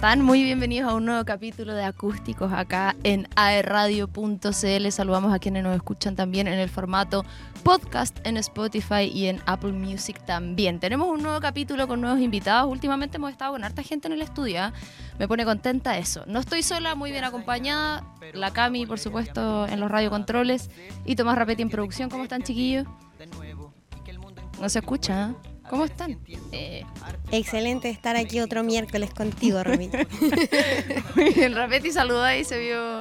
están? Muy bienvenidos a un nuevo capítulo de Acústicos acá en aerradio.cl. Saludamos a quienes nos escuchan también en el formato podcast en Spotify y en Apple Music también. Tenemos un nuevo capítulo con nuevos invitados. Últimamente hemos estado con harta gente en el estudio. ¿ah? Me pone contenta eso. No estoy sola, muy bien acompañada. La Cami, por supuesto, en los radiocontroles. Y Tomás Rapetti en producción. ¿Cómo están, chiquillos? No se escucha, ¿ah? ¿Cómo están? Eh, Excelente estar aquí otro miércoles contigo, Romito. el Rapetti saludó ahí, se vio.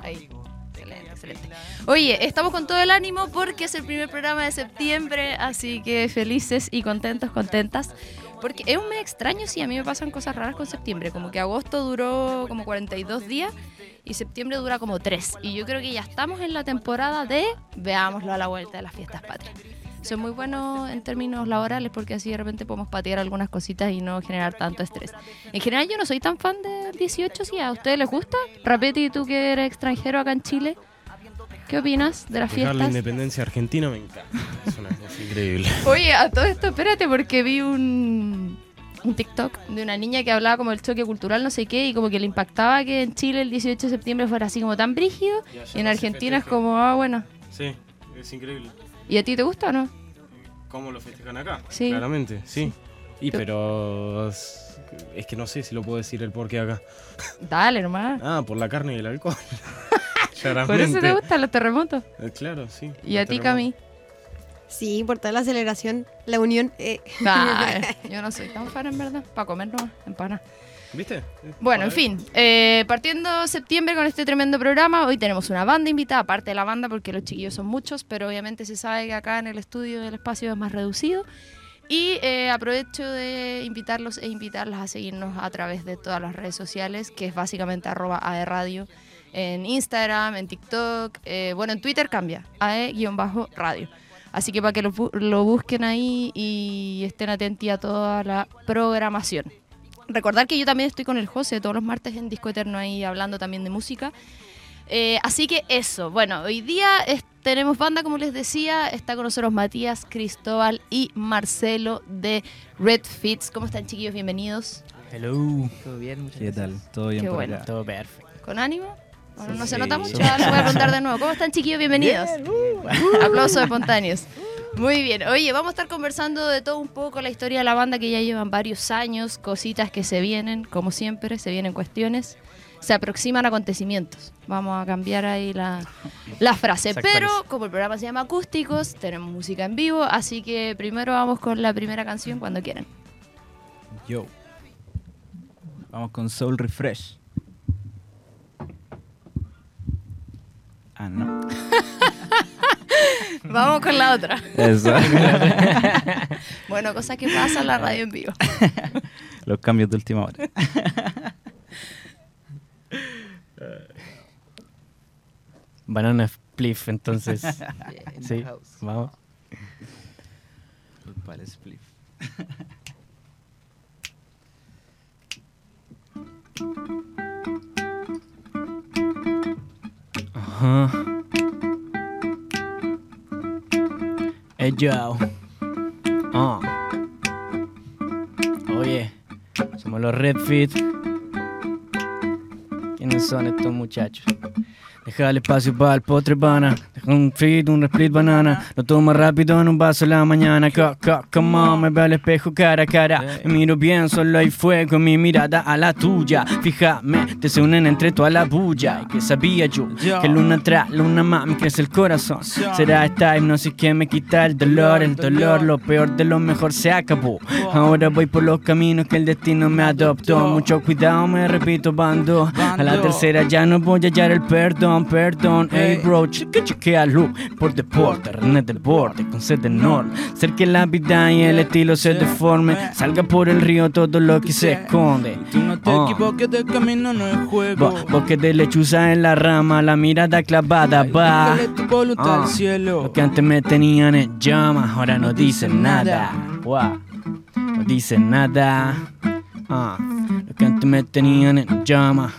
Ahí. Excelente, excelente. Oye, estamos con todo el ánimo porque es el primer programa de septiembre, así que felices y contentos, contentas. Porque es un mes extraño, sí, a mí me pasan cosas raras con septiembre. Como que agosto duró como 42 días y septiembre dura como 3. Y yo creo que ya estamos en la temporada de veámoslo a la vuelta de las fiestas patrias son muy buenos en términos laborales porque así de repente podemos patear algunas cositas y no generar tanto estrés. En general yo no soy tan fan del 18, si a ustedes les gusta. Rapeti, tú que eres extranjero acá en Chile, ¿qué opinas de las fiestas? La independencia argentina me encanta, es una cosa increíble. Oye, a todo esto, espérate, porque vi un, un TikTok de una niña que hablaba como del choque cultural, no sé qué, y como que le impactaba que en Chile el 18 de septiembre fuera así como tan brígido, y en Argentina es como, ah, bueno. Sí, es increíble. ¿Y a ti te gusta o no? ¿Cómo lo festejan acá? Sí. Claramente, sí. Y pero es que no sé si lo puedo decir el porqué acá. Dale, hermano. Ah, por la carne y el alcohol. por eso te gustan los terremotos. Eh, claro, sí. ¿Y a ti, Cami? Sí, por toda la celebración, la unión. Eh. yo no soy tan fan en verdad. Para comer no, empana. ¿Viste? Bueno, en fin, eh, partiendo septiembre con este tremendo programa, hoy tenemos una banda invitada, aparte de la banda, porque los chiquillos son muchos, pero obviamente se sabe que acá en el estudio el espacio es más reducido. Y eh, aprovecho de invitarlos e invitarlas a seguirnos a través de todas las redes sociales, que es básicamente arroba aerradio, en Instagram, en TikTok, eh, bueno, en Twitter cambia, ae-radio. Así que para que lo, lo busquen ahí y estén atentos a toda la programación recordar que yo también estoy con el José todos los martes en Disco Eterno ahí hablando también de música. Eh, así que eso, bueno, hoy día tenemos banda, como les decía, está con nosotros Matías, Cristóbal y Marcelo de Red Fits. ¿Cómo están chiquillos? Bienvenidos. Hello. ¿Todo bien? ¿Qué tal? ¿Todo bien por bueno. Todo perfecto. ¿Con ánimo? Bueno, no se nota mucho, ahora voy a contar de nuevo. ¿Cómo están chiquillos? Bienvenidos. Uh. Aplausos espontáneos. Muy bien, oye, vamos a estar conversando de todo un poco, la historia de la banda que ya llevan varios años, cositas que se vienen, como siempre, se vienen cuestiones, se aproximan acontecimientos. Vamos a cambiar ahí la, la frase, pero como el programa se llama Acústicos, tenemos música en vivo, así que primero vamos con la primera canción cuando quieran. Yo. Vamos con Soul Refresh. Ah, no. Vamos con la otra. Eso. bueno, cosas que pasa en la radio en vivo. Los cambios de última hora. Banana Spliff, entonces. sí, vamos. Spliff. Ajá. Hey yo. Ah. Oye, somos los Redfit. ¿Quiénes son estos muchachos? Deja el espacio para el potre pana. Deja un fit, un split banana. Lo tomo rápido en un vaso en la mañana. Come on, me veo al espejo cara a cara. Me miro bien, solo hay fuego en mi mirada a la tuya. Fíjame, te se unen entre toda la bulla. Y que sabía yo que luna atrás, luna más, me crece el corazón. Será esta hipnosis que me quita el dolor. El dolor, lo peor de lo mejor se acabó. Ahora voy por los caminos que el destino me adoptó. Mucho cuidado, me repito, bando. A la tercera ya no voy a hallar el perdón perdón, Hey bro, cheque, chequealo por deporte, René del borde, con sed de norte. Ser que la vida y el estilo se deforme, salga por el río todo lo que se esconde. Tú no te uh. equivoques del camino, no es juego. Porque de lechuza en la rama, la mirada clavada va. tu voluntad al cielo. Lo que antes me tenían en llamas, ahora no dicen nada. No dicen nada. Ah, lo que antes me tenían en llamas.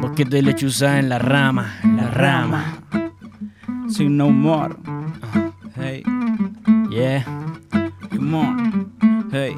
Porque de lechuza en la rama, la rama. Sin no more. Hey. Yeah. Come on. Hey.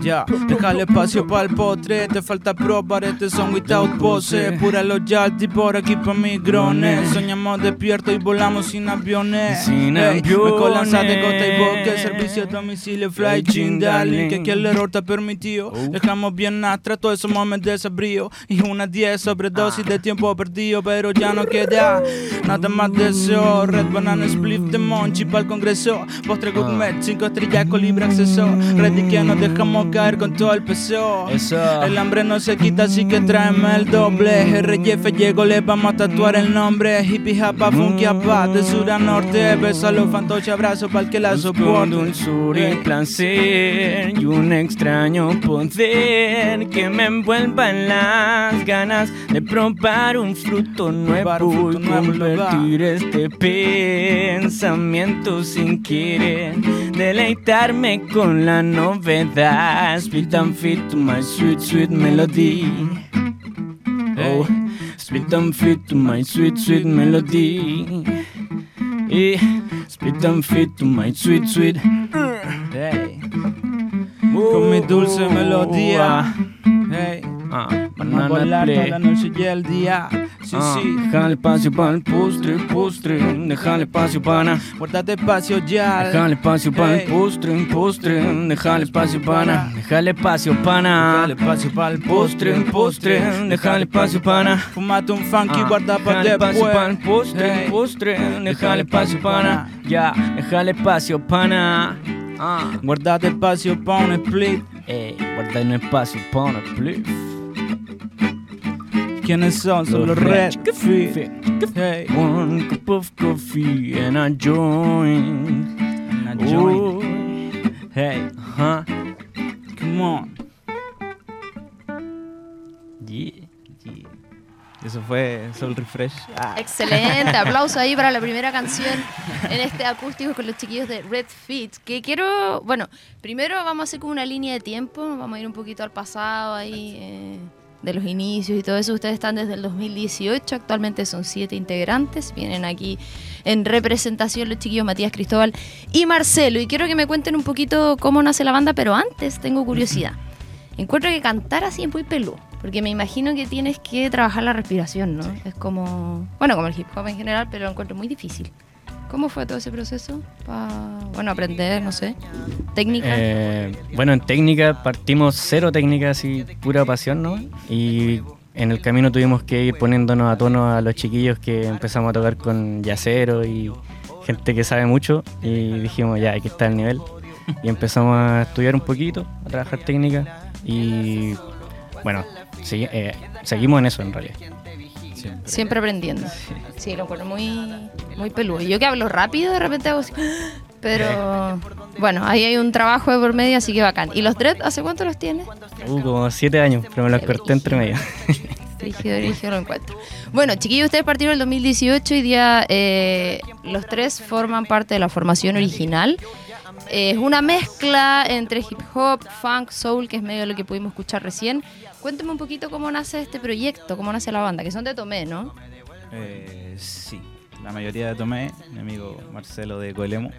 Ya, déjale espacio para el postre. Te falta probar este son without pose. Pura loyalty por aquí pa' mis grones. Soñamos despiertos y volamos sin aviones. Sin Ey, Me colan de aviones. costa y bosque. Servicio a domicilio, fly chin, darling. Que aquí el error te ha permitido. Dejamos bien astra todos esos momentos de desabrío. Y una 10 sobredosis de tiempo perdido. Pero ya no queda nada más deseo. Red banana split de monchi para el congreso. Postre gourmet, 5 estrellas con libre acceso. Ready que nos dejamos caer con todo el peso. Eso. El hambre no se quita, así que tráeme el doble. RJF llegó, le vamos a tatuar el nombre. Hippie japa, funky apa, de sur a norte. Beso a los fantoches, abrazo para el que la soporte. dulzura y placer y un extraño poder que me envuelva en las ganas de probar un fruto nuevo un y convertir este pensamiento sin querer, deleitarme con la novedad. Split and fit to my sweet, sweet melody. Oh, split and fit to my sweet, sweet melody. Eh, split and fit to my sweet, sweet. Hey. Con mi dulce melodía. Hey. Ah, Vamos a banana toda play. la noche y el día. Sí, Ah, sí. Déjale espacio para el postre, postre. Déjale espacio para. Guardate espacio ya. Déjale espacio para el postre, postre. Déjale espacio para. Déjale espacio para. Dale espacio para el Postre, postre. Déjale espacio para. Fumate un funky, Ah, guarda para déjale espacio para el después. postre, postre. Déjale espacio para. Ya, déjale espacio para. Ah, Guardate espacio para un split. eh, guarda un espacio para el plif. ¿Quiénes son? Son los Red Feet. Hey. One cup of coffee and a joint. And a joint. Oh, Hey, Ajá. come on. Yeah, yeah. Eso fue Soul Refresh. Ah, Excelente, aplauso ahí para la primera canción en este acústico con los chiquillos de Red Feet. Que quiero, bueno, primero vamos a hacer como una línea de tiempo, vamos a ir un poquito al pasado ahí, eh, de los inicios y todo eso. Ustedes están desde el 2018, actualmente son siete integrantes, vienen aquí en representación los chiquillos Matías Cristóbal y Marcelo. Y quiero que me cuenten un poquito cómo nace la banda, pero antes tengo curiosidad. Encuentro que cantar así es muy peludo, porque me imagino que tienes que trabajar la respiración, ¿no? Es como, bueno, como el hip hop en general, pero lo encuentro muy difícil. ¿Cómo fue todo ese proceso? para bueno, aprender, no sé, técnica. Eh, bueno, en técnica partimos cero técnica, así pura pasión, ¿no? Y en el camino tuvimos que ir poniéndonos a tono a los chiquillos que empezamos a tocar con yacero y gente que sabe mucho. Y dijimos, ya, aquí está el nivel. Y empezamos a estudiar un poquito, a trabajar técnica. Y bueno, segui- eh, seguimos en eso en realidad. Siempre aprendiendo. Sí, lo encuentro muy, muy peludo. Yo que hablo rápido, de repente hago así, Pero bueno, ahí hay un trabajo de por medio, así que bacán. ¿Y los dread, hace cuánto los tienes? Uh, como siete años, pero me los corté entre medio. Rígido, rígido lo encuentro. Bueno, chiquillos, ustedes partieron en el 2018 y día eh, los tres forman parte de la formación original. Es una mezcla entre hip hop, funk, soul, que es medio lo que pudimos escuchar recién. Cuéntame un poquito cómo nace este proyecto, cómo nace la banda, que son de Tomé, ¿no? Eh, sí, la mayoría de Tomé, mi amigo Marcelo de Coelemo.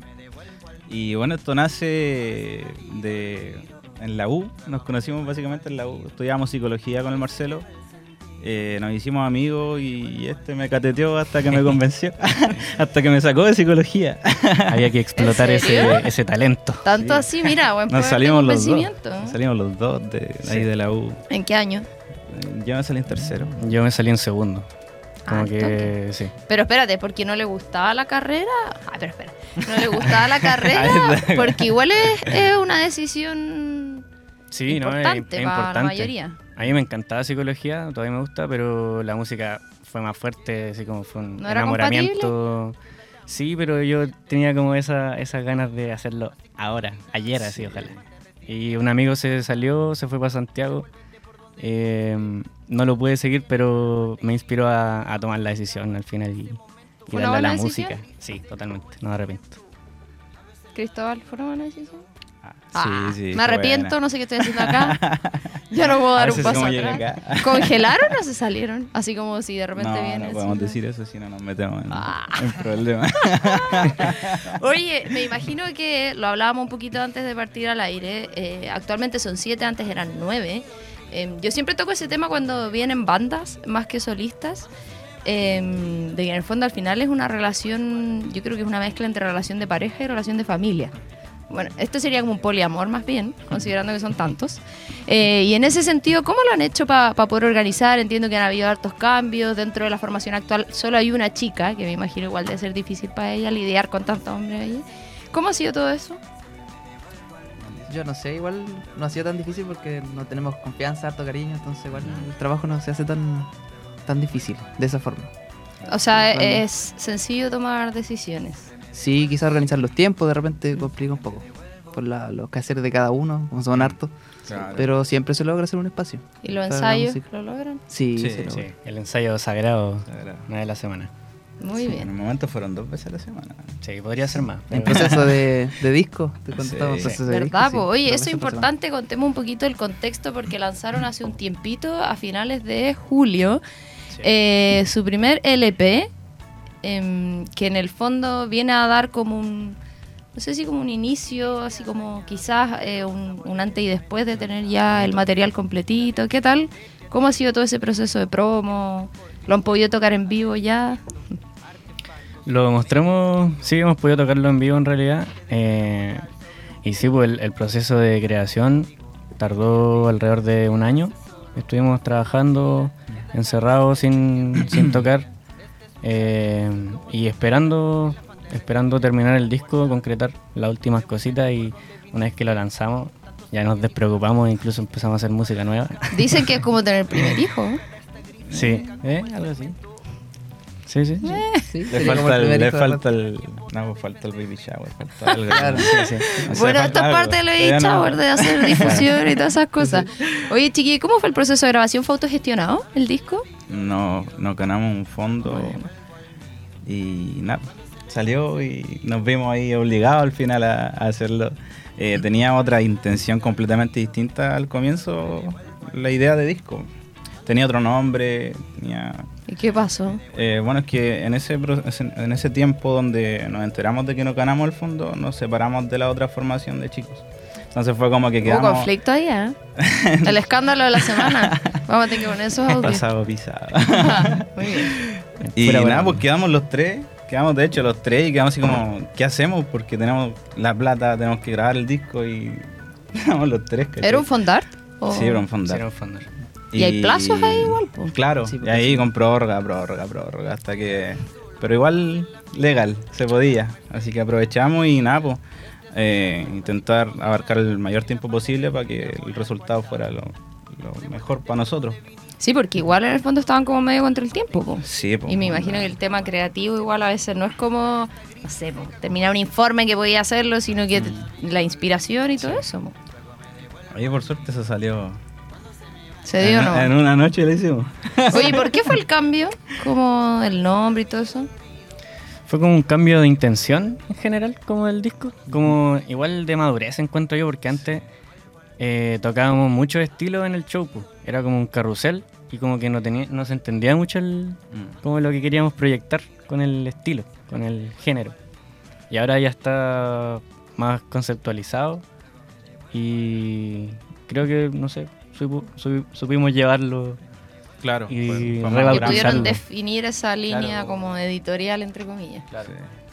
Y bueno, esto nace de en la U, nos conocimos básicamente en la U, estudiábamos psicología con el Marcelo. Eh, nos hicimos amigos y este me cateteó hasta que me convenció, hasta que me sacó de psicología. Había que explotar ¿En ese, ese talento. Tanto así, mira, buen Nos salimos los dos. Nos salimos los dos de ahí de la U. ¿En qué año? Yo me salí en tercero. Yo me salí en segundo. Como Ah, que sí. Pero espérate, ¿porque no le gustaba la carrera? Ah, pero espera. ¿No le gustaba la carrera? Porque igual es, es una decisión Sí, no, es, importante para la mayoría. A mí me encantaba psicología, todavía me gusta, pero la música fue más fuerte, así como fue un ¿No era enamoramiento. Sí, pero yo tenía como esa, esas ganas de hacerlo ahora, ayer así, ojalá. Y un amigo se salió, se fue para Santiago. eh, no lo pude seguir, pero me inspiró a, a tomar la decisión al final y, y ¿Fue una darle a la decisión? música. Sí, totalmente, no me arrepiento. Cristóbal, ¿fue una buena decisión? Ah, sí, sí. me arrepiento, no sé qué estoy haciendo acá. Ya no puedo dar un paso atrás. ¿Congelaron o se salieron? Así como si de repente No, viene. no podemos decir eso si no nos metemos en, Ah. en problemas. Oye, me imagino que lo hablábamos un poquito antes de partir al aire. eh, actualmente son siete, antes eran nueve. Eh, yo siempre toco ese tema cuando vienen bandas, más que solistas. eh, de que en el fondo al final es una relación, yo creo que es una mezcla entre relación de pareja y relación de familia. Bueno, esto sería como un poliamor más bien, considerando que son tantos. Eh, y en ese sentido, ¿cómo lo han hecho para poder organizar? Entiendo que han habido hartos cambios dentro de la formación actual. Solo hay una chica, que me imagino igual debe ser difícil para ella lidiar con tantos hombres ahí. ¿Cómo ha sido todo eso? Yo no sé, igual no ha sido tan difícil porque no tenemos confianza, harto cariño, entonces igual el trabajo no se hace tan, tan difícil de esa forma. O sea, es sencillo tomar decisiones. Sí, quizás organizar los tiempos de repente complica un poco por la- los quehaceres de cada uno, como son hartos, pero siempre se logra hacer un espacio. ¿Y los ensayos lo logran? Sí, Sí, se logra. Sí, el ensayo sagrado, Sagrado. una de la semana. Muy En bien. el momento fueron dos veces a la semana. Sí, podría ser más. En proceso de, de disco, te Sí. contamos proceso de disco. ¿Verdad? sí, po? Oye, eso es importante, contemos un poquito el contexto porque lanzaron hace un tiempito, a finales de julio, eh, su primer LP, em, que en el fondo viene a dar como un, no sé si como un inicio, así como quizás eh, un, antes y después de tener ya el material completito. ¿Qué tal? ¿Cómo ha sido todo ese proceso de promo? ¿Lo han podido tocar en vivo ya? Lo mostramos, sí, hemos podido tocarlo en vivo en realidad. eh, y sí, pues el, el proceso de creación tardó alrededor de un año. Estuvimos trabajando encerrados sin, sin tocar eh, y esperando, esperando terminar el disco, concretar las últimas cositas y una vez que lo lanzamos ya nos despreocupamos e incluso empezamos a hacer música nueva. Dicen que es como tener el primer hijo. Sí, ¿eh? algo así. Sí, sí. sí. Sí, Le falta, el, le falta el. No, pues falta el baby shower. Falta algo. Claro. Sí, sí. O sea, Bueno, falta esto es algo. parte del baby no- shower, de hacer difusión y todas esas cosas. Oye, chiqui, ¿cómo fue el proceso de grabación? ¿Fue autogestionado el disco? No, nos ganamos un fondo y nada, salió y nos vimos ahí obligados al final a, a hacerlo. Eh, tenía otra intención completamente distinta al comienzo, la idea de disco. Tenía otro nombre, tenía... ¿Y qué pasó? eh, bueno, es que en ese, en ese tiempo donde nos enteramos de que nos ganamos el fondo, nos separamos de la otra formación de chicos. Entonces fue como que Hubo quedamos... conflicto ahí, ¿eh? El escándalo de la semana. Vamos a tener que poner esos audios. Pasado pisado. Muy bien. Y Pura nada, buena pues quedamos los tres, quedamos de hecho los tres y quedamos así como, ¿qué hacemos? Porque tenemos la plata, tenemos que grabar el disco y quedamos los tres. ¿cachai? ¿Era un fondart? ¿O- Sí, era un Sí, fondar. era un fondo. ¿Y hay plazos ahí igual, po? Claro, Sí, y ahí sí. con prórroga, prórroga, prórroga, hasta que... Pero igual legal, se podía. Así que aprovechamos y nada, pues eh, intentar abarcar el mayor tiempo posible para que el resultado fuera lo, lo mejor para nosotros. Sí, porque igual en el fondo estaban como medio contra el tiempo, po. Sí, pues, Y me imagino que el tema creativo igual a veces no es como, no sé, po, terminar un informe que podía hacerlo, sino que la inspiración y todo eso. po. Oye, por suerte se salió... ¿Se dio en, no? en una noche lo hicimos. Oye, ¿por qué fue el cambio? Como el nombre y todo eso. Fue como un cambio de intención en general, como del disco. Como igual de madurez encuentro yo, porque antes eh, tocábamos muchos estilos en el show. pues. Era como un carrusel y como que no, tenía, no se entendía mucho el, como lo que queríamos proyectar con el estilo, con el género. Y ahora ya está más conceptualizado y creo que, no sé, supo- supimos llevarlo. Claro. Y pudieron definir esa línea Claro. como editorial, entre comillas. Sí,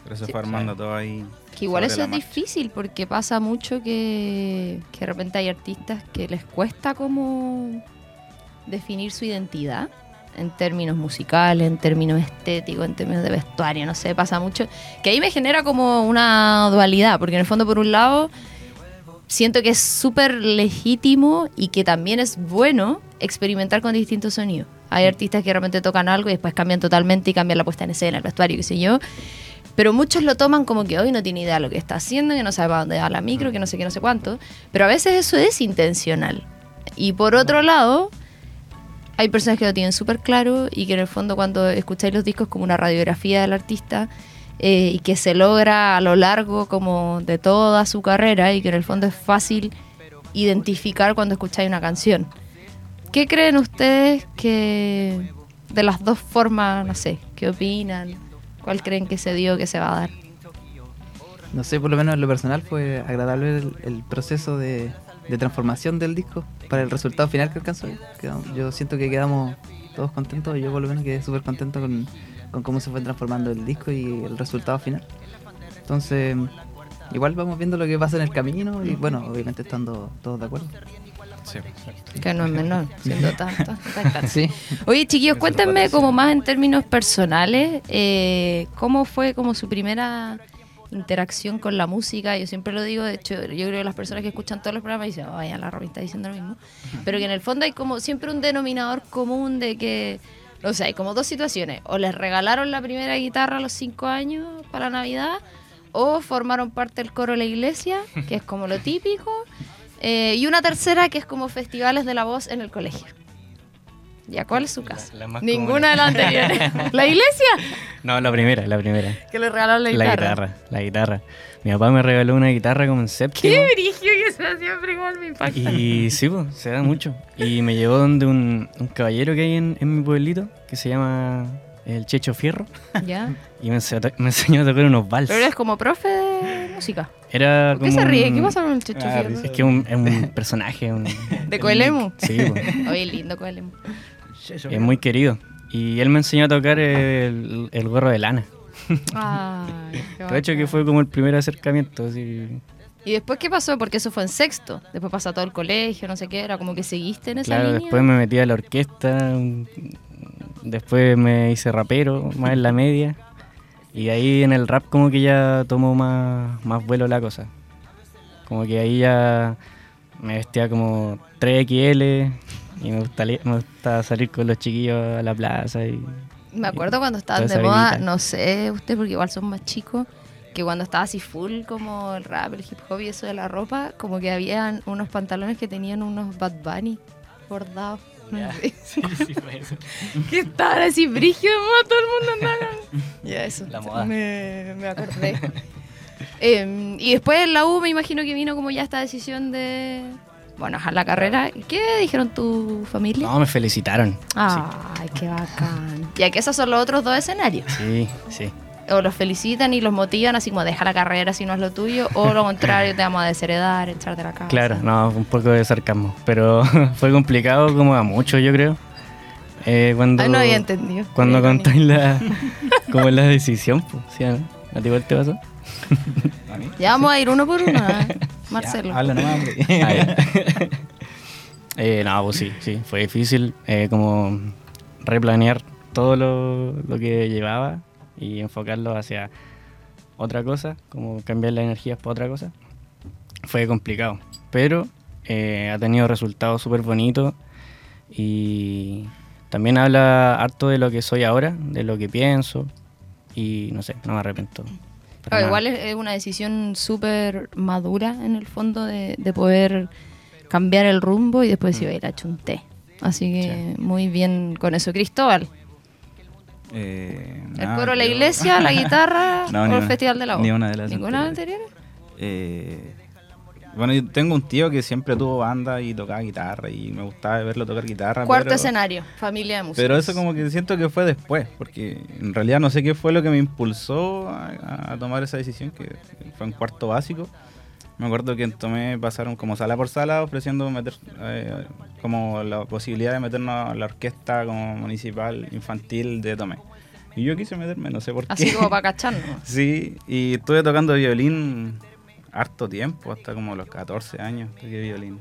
Pero se Sí. fue armando todo ahí. Que igual eso es marcha. difícil porque pasa mucho que, que de repente hay artistas que les cuesta como definir su identidad en términos musicales, en términos estéticos, en términos de vestuario, no sé, pasa mucho. Que ahí me genera como una dualidad, porque en el fondo por un lado siento que es súper legítimo y que también es bueno experimentar con distintos sonidos. Hay artistas que de repente tocan algo y después cambian totalmente y cambian la puesta en escena, el vestuario, qué sé yo. Pero muchos lo toman como que hoy no tiene idea de lo que está haciendo, que no sabe para dónde va la micro, que no sé qué, no sé cuánto. Pero a veces eso es intencional. Y por otro lado, hay personas que lo tienen súper claro y que en el fondo cuando escucháis los discos como una radiografía del artista, eh, y que se logra a lo largo como de toda su carrera y que en el fondo es fácil identificar cuando escucháis una canción. ¿Qué creen ustedes que de las dos formas, no sé, qué opinan? ¿Cuál creen que se dio, que se va a dar? No sé, por lo menos en lo personal fue agradable el, el proceso de, de transformación del disco para el resultado final que alcanzó. Yo siento que quedamos todos contentos, yo por lo menos quedé súper contento con, con cómo se fue transformando el disco y el resultado final. Entonces, igual vamos viendo lo que pasa en el camino y bueno, obviamente estando todos de acuerdo. Sí. Que no es menor, siendo tanto. Sí. Oye, chiquillos, cuéntenme como más en términos personales, eh, ¿cómo fue como su primera interacción con la música? Yo siempre lo digo, de hecho, yo creo que las personas que escuchan todos los programas dicen, vaya, la Robin está diciendo lo mismo. Pero que en el fondo hay como siempre un denominador común de que, o sea, hay como dos situaciones. O les regalaron la primera guitarra a los cinco años para Navidad, o formaron parte del coro de la iglesia, que es como lo típico. eh, y una tercera que es como festivales de la voz en el colegio. ¿Ya cuál es su caso? La- la más Ninguna de las anteriores. ¿La iglesia? No, la primera, la primera. Que le regalaron la La guitarra. guitarra, la guitarra. Mi papá me regaló una guitarra como en séptimo. Qué brigio que se siempre igual me impacta. Y sí, pues, se da mucho. Y me llevó donde un, un caballero que hay en, en mi pueblito, que se llama el Checho Fierro, ¿Ya? y me enseñó, a to- me enseñó a tocar unos vals. Pero eres como profe de música. Era ¿Por qué como se ríe? un- ¿Qué pasa con el Checho Ah, Fierro? Es que un- es un personaje. un- ¿De Coelemu? sí, pues, Oye, lindo Coelemu. es muy querido. Y él me enseñó a tocar el, el gorro de lana. Ay, De hecho, que fue como el primer acercamiento. Así. ¿Y después qué pasó? Porque eso fue en sexto. Después pasó todo el colegio, no sé qué. Era como que seguiste en esa Claro, línea. después me metí a la orquesta. Después me hice rapero, más en la media. Y ahí en el rap como que ya tomó más, más vuelo la cosa. Como que ahí ya me vestía como 3XL y me gusta, li- me gusta salir con los chiquillos a la plaza. Y, Me acuerdo cuando estaban de moda, no sé usted porque igual son más chicos, que cuando estaba así full como el rap, el hip hop y eso de la ropa, como que habían unos pantalones que tenían unos Bad Bunny bordados. que estaban así moda, todo el mundo andaba. Ya eso. La moda. Me, me acordé. Em, y después en la U me imagino que vino como ya esta decisión de, bueno, dejar la carrera. ¿Qué dijeron tu familia? No, me felicitaron. Ay, qué bacán. Ya que esos son los otros dos escenarios. Sí, sí. O los felicitan y los motivan así como deja la carrera si no es lo tuyo, o lo contrario, te vamos a desheredar, echar de la casa. Claro, no, un poco de sarcasmo. Pero fue complicado como a muchos, yo creo. Eh, cuando, Ay, no había entendido. Cuando contáis la, como la decisión, pues, ¿sí, no? ¿A ti igual te pasó? Ya vamos a ir uno por uno, ¿eh? Marcelo. Ya, habla nomás. Eh, no, pues sí, sí, fue difícil eh, como replanear todo lo, lo que llevaba y enfocarlo hacia otra cosa, como cambiar las energías para otra cosa. Fue complicado, pero eh, ha tenido resultados súper bonitos y también habla harto de lo que soy ahora, de lo que pienso y no sé, no me arrepiento. Nada. igual es una decisión súper madura en el fondo de, de poder cambiar el rumbo y después Mm. iba a ir a chunté. Así que muy bien con eso. Cristóbal, Eh, el nada, coro de la iglesia, la guitarra No, o el una. Festival de la Voz. Ni una de las ¿Ninguna anteriores. anteriores? Eh, bueno, yo tengo un tío que siempre tuvo banda y tocaba guitarra y me gustaba verlo tocar guitarra. Cuarto pero, escenario, familia de música. Pero eso como que siento que fue después, porque en realidad no sé qué fue lo que me impulsó a, a tomar esa decisión, que fue en cuarto básico. Me acuerdo que en Tomé pasaron como sala por sala ofreciendo meter eh, como la posibilidad de meternos a la orquesta como municipal infantil de Tomé. Y yo quise meterme, no sé por qué. Así como para cacharnos. Sí, y estuve tocando violín harto tiempo, hasta como los 14 años toqué violín.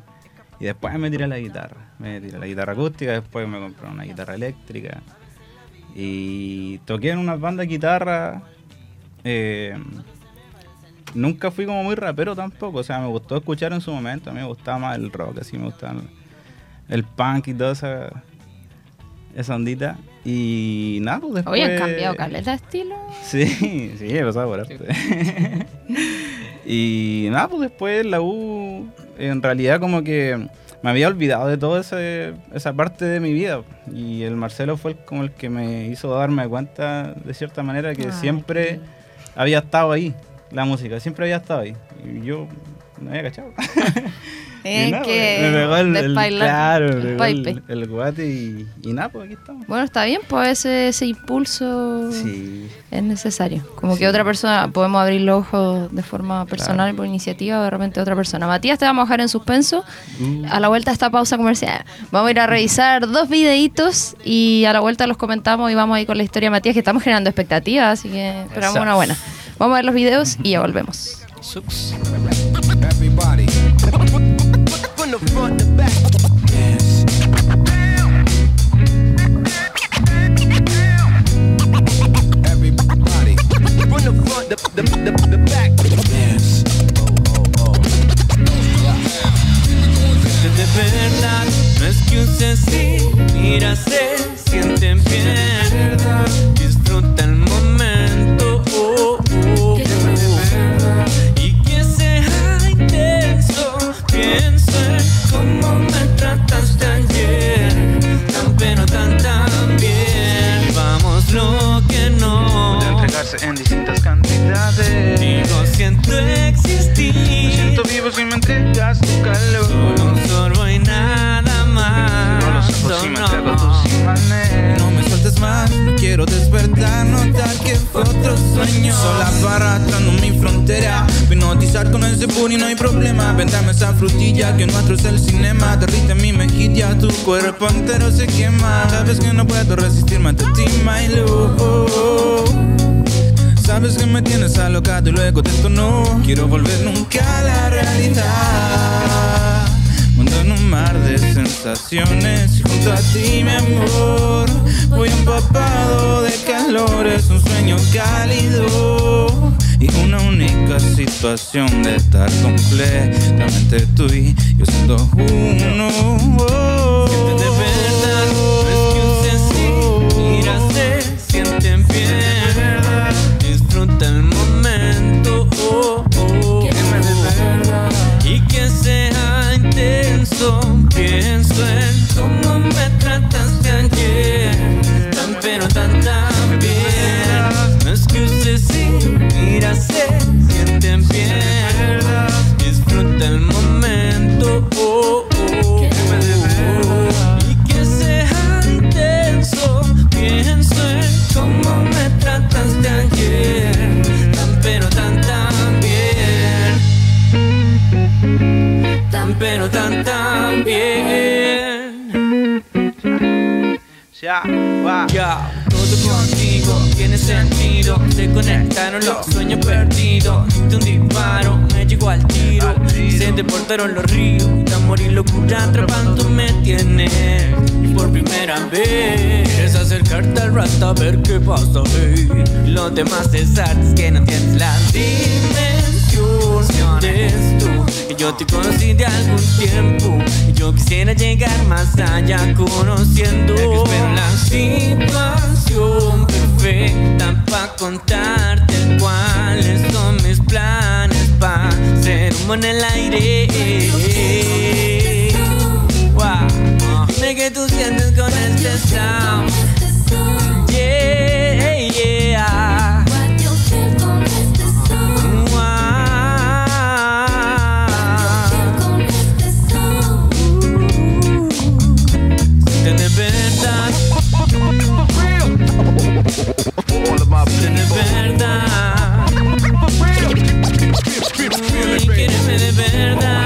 Y después me tiré a la guitarra. Me tiré la guitarra acústica, después me compré una guitarra eléctrica. Y toqué en una banda de guitarra. eh, nunca fui como muy rapero tampoco, o sea, me gustó escuchar en su momento. A mí me gustaba más el rock, así me gustaba el, punk y toda esa, esa ondita. Y nada, pues después... Oye, han cambiado caleta de estilo. Sí, sí, he pasado por arte. y nada, pues después la U, en realidad como que me había olvidado de toda esa parte de mi vida. Y el Marcelo fue el- como el que me hizo darme cuenta, de cierta manera, que Ay, siempre había estado ahí, la música, siempre había estado ahí. Y yo no había cachado. Nada, que me pegó el, el- despailar claro, me el pegó el, el guate y, y nada, pues aquí estamos. Bueno, está bien, pues ese, ese impulso Sí. es necesario. Como Sí. que otra persona, podemos abrir los ojos de forma personal por iniciativa o de repente otra persona. Matías, te vamos a dejar en suspenso. Uh. A la vuelta de esta pausa comercial, vamos a ir a revisar dos videitos y a la vuelta los comentamos y vamos a ir con la historia de Matías, que estamos generando expectativas, así que esperamos Eso. una buena. Vamos a ver los videos y ya volvemos. Sucks. Everybody. From the front to back. Yes. Everybody. From the front to the, the, the back. Yes. de verdad, no es que uses sí, mira, se sienten bien, sueño. Sola arrastrando mi frontera, hipnotizar con ese puri no hay problema. Vendame esa frutilla que nuestro es el cinema. Derrite mi mejilla, tu cuerpo entero se quema. Sabes que no puedo resistirme ante ti, my love. Sabes que me tienes alocado y luego te no Quiero volver nunca a la realidad En un mar de sensaciones. Junto a ti mi amor Voy empapado de calor, es un sueño cálido Y una única situación de estar completamente tú y yo siendo uno. Verdad, acercarte al rat a ver qué pasa. Hey. Lo demás es arte, es que no tienes la dimensión. Sientes tú que yo te conocí de algún tiempo. Y yo quisiera llegar más allá conociendo. Espero la situación perfecta para contarte cuáles son mis planes para ser humo en el aire. Wow. Dime que tú sientes con este sound. verdad.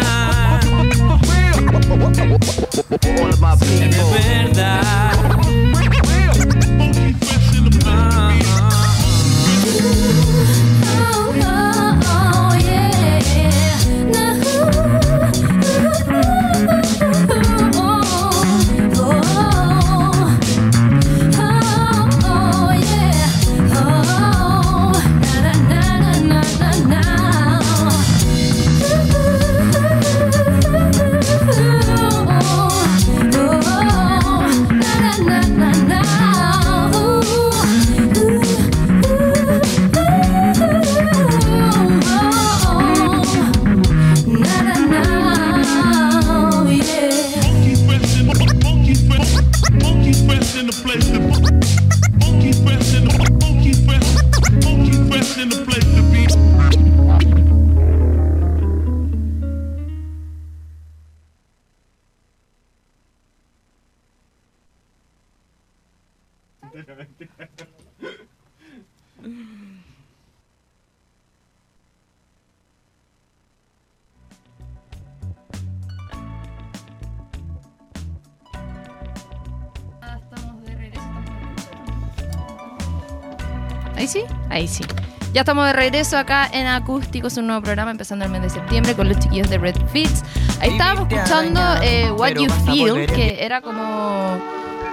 Ya estamos de regreso acá en Acústicos, un nuevo programa empezando el mes de septiembre con los chiquillos de Red Fits. Ahí estábamos escuchando eh, What You Feel, que era como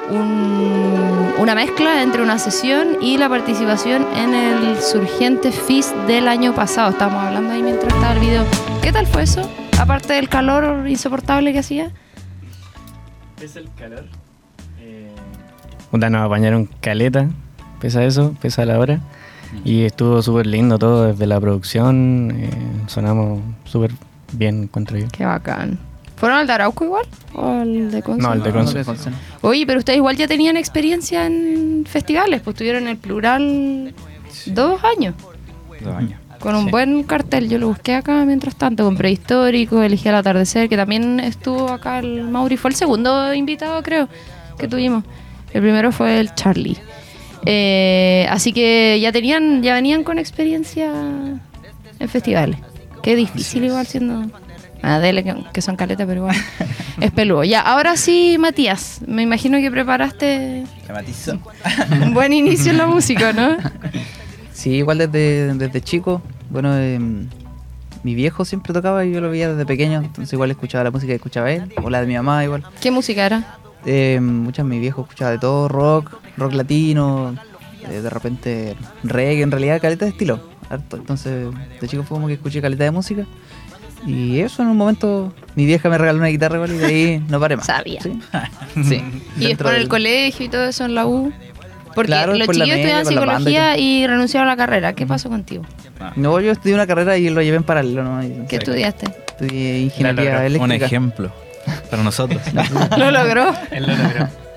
un- una mezcla entre una sesión y la participación en el Surgente Fist del año pasado. Estábamos hablando ahí mientras estaba el video. ¿Qué tal fue eso? Aparte del calor insoportable que hacía. ¿Es el calor? Puta, nos apañaron caleta, pesa eso, pesa la hora. Y estuvo súper lindo todo desde la producción, eh, sonamos súper bien, encuentro yo. Qué bacán. ¿Fueron al de Arauco igual? ¿O al de Conce? No, el de Conce. Oye, pero ustedes igual ya tenían experiencia en festivales, pues tuvieron el plural dos años, Dos años. con un Sí. buen cartel. Yo lo busqué acá mientras tanto, con prehistórico, elegí al atardecer, que también estuvo acá el Mauri, fue el segundo invitado, creo, que tuvimos. El primero fue el Charlie. Eh, así que ya tenían, ya venían con experiencia en festivales. Qué difícil igual siendo. Ah, dele que, que son caletas, pero igual. es peludo. Ya, ahora sí, Matías. Me imagino que preparaste un buen inicio en la música, ¿no? Sí, igual desde, desde chico. Bueno, em, mi viejo siempre tocaba y yo lo veía desde pequeño, entonces igual escuchaba la música que escuchaba él, o la de mi mamá igual. ¿Qué música era? Eh, muchas mi viejo escuchaba de todo, rock, rock latino, eh, de repente reggae, en realidad caleta de estilo, harto. Entonces, de chico fue como que escuché caleta de música. Y eso en un momento, mi vieja me regaló una guitarra igual y de ahí no paré más. Sabía. Sí. sí. Y después en el colegio y todo eso en la U. Porque Claro, los la chiquillos estudiaban banda y psicología y renunciaron a la carrera. ¿Qué pasó contigo? No, yo estudié una carrera y lo llevé en paralelo. ¿no? Y- ¿Qué estudiaste? Estudié ingeniería Un eléctrica. ejemplo para nosotros. ¿Lo logró?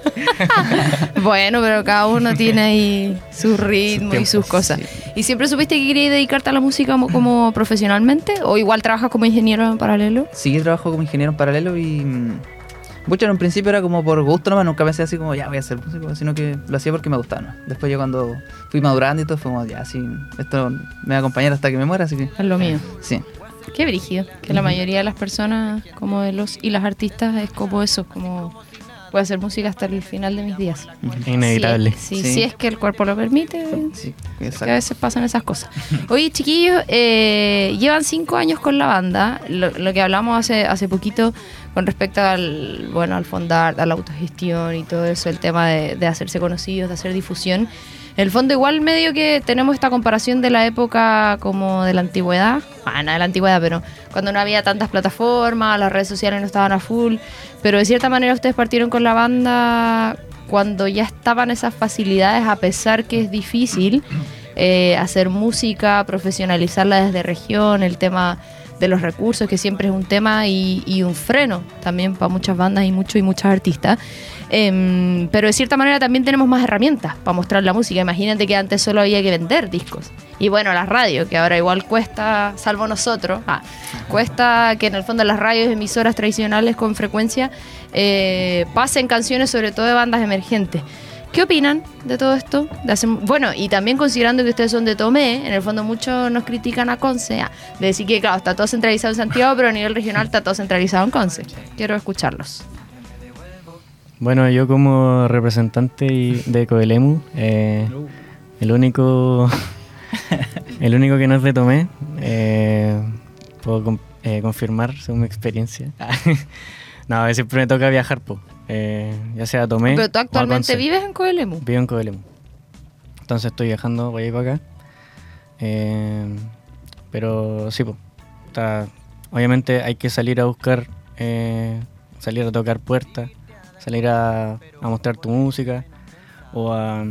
bueno, pero cada uno tiene ahí su ritmo y sus cosas. ¿Y siempre supiste que querías dedicarte a la música como, como profesionalmente? ¿O igual trabajas como ingeniero en paralelo? Sí, trabajo como ingeniero en paralelo y. mm, Mucho en un principio era como por gusto nomás, nunca pensé así como ya voy a ser músico, sino que lo hacía porque me gustaba. ¿no? Después yo cuando fui madurando y todo fue como ya, sí, esto me va a acompañar hasta que me muera, así que Es lo mío. sí. Qué brígido. Que la mayoría de las personas, como de los y las artistas, es como eso, como voy a hacer música hasta el final de mis días. Inevitable. Sí, Sí. si es que el cuerpo lo permite, Sí, que a veces pasan esas cosas. Oye, chiquillos, eh, llevan cinco años con la banda. Lo, lo que hablamos hace, hace poquito con respecto al, bueno, al fondar, a la autogestión y todo eso, el tema de, de hacerse conocidos, de hacer difusión. En el fondo, igual medio que tenemos esta comparación de la época como de la antigüedad. Ah, no de la antigüedad, pero cuando no había tantas plataformas, las redes sociales no estaban a full. Pero de cierta manera ustedes partieron con la banda cuando ya estaban esas facilidades, a pesar que es difícil eh, hacer música, profesionalizarla desde región, el tema de los recursos, que siempre es un tema y, un freno también para muchas bandas y muchos y muchas artistas. Em, pero de cierta manera también tenemos más herramientas para mostrar la música. Imagínate que antes solo había que vender discos. Y bueno, las radios, que ahora igual cuesta, salvo nosotros, ah, cuesta que en el fondo las radios emisoras tradicionales con frecuencia eh, pasen canciones sobre todo de bandas emergentes. ¿Qué opinan de todo esto? De hacer- bueno, y también considerando que ustedes son de Tomé, en el fondo muchos nos critican a Conce, ah, de decir que claro, está todo centralizado en Santiago, pero a nivel regional está todo centralizado en Conce. Quiero escucharlos. Bueno, yo como representante de Coelemu, eh, el único el único que no es de Tomé, eh, puedo eh, confirmar según mi experiencia. no, siempre me toca viajar, po. Eh, ya sea Tomé. Pero tú actualmente vives en Coelemu. Vivo en Coelemu. Entonces estoy viajando, voy a ir para acá. Eh, pero sí, po, está- obviamente hay que salir a buscar, eh, salir a tocar puertas, salir a, a mostrar tu música. O a,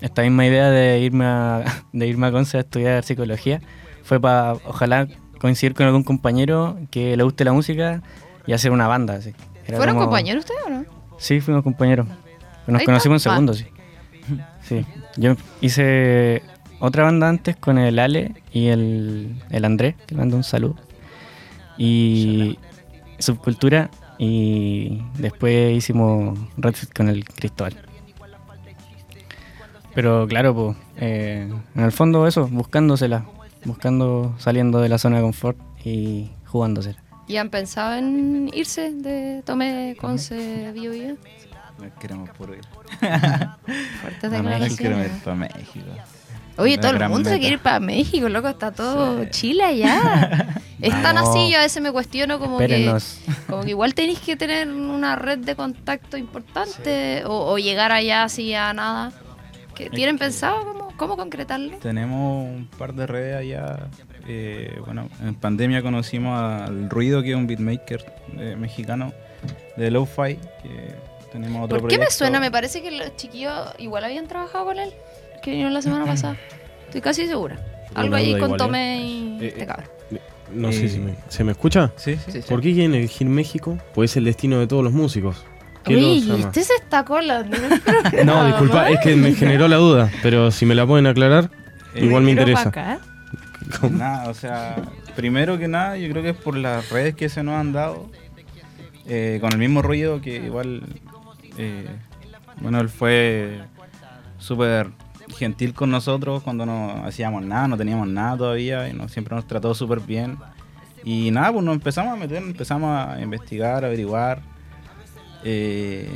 esta misma idea de irme a, de irme a Conce a estudiar psicología fue para, ojalá, coincidir con algún compañero que le guste la música y hacer una banda. Así. ¿Fueron como- compañeros ustedes o no? Sí, fuimos compañeros. Nos Ahí conocimos en segundo, sí. Sí. Yo hice otra banda antes con el Ale y el, el Andrés, que le mando un saludo. Y Subcultura. Y después hicimos Redfit con el Cristóbal. Pero claro, pues, eh, en el fondo eso, buscándosela. Buscando, saliendo de la zona de confort y jugándosela. ¿Y han pensado en irse de Tomé, Conce, Bio Bio? Nos queremos puro ir. Fuertes Nos declaraciones. queremos ir para México. Oye, todo el mundo se quiere ir para México, loco, está todo Chile allá. es tan así, yo a veces me cuestiono como que, como que igual tenéis que tener una red de contacto importante o, o llegar allá así a nada. ¿Qué- ¿Tienen pensado cómo, cómo concretarlo? Tenemos un par de redes allá. Eh, bueno, en pandemia conocimos al Ruido, que es un beatmaker eh, mexicano de Lo-Fi. Que tenemos otro ¿Por qué me suena? Me parece que los chiquillos igual habían trabajado con él, que vinieron la semana pasada. Estoy casi segura. Algo ahí con ¿eh? Tomé y Eh, este eh, cabrón. No sé Eh, si me, se me escucha. Sí, sí. ¿Por qué quieren elegir México? Pues es el destino de todos los músicos. ¿Qué Oye, los y llama? este se está colando. No, disculpa, es que me generó la duda, pero si me la pueden aclarar, Eh, igual me interesa. pa' Nada, o sea, primero que nada, yo creo que es por las redes que se nos han dado, eh, con el mismo ruido que igual, eh, bueno, él fue súper gentil con nosotros cuando no hacíamos nada, no teníamos nada todavía y nos, siempre nos trató súper bien. Y nada, pues nos empezamos a meter, empezamos a investigar, averiguar. Eh,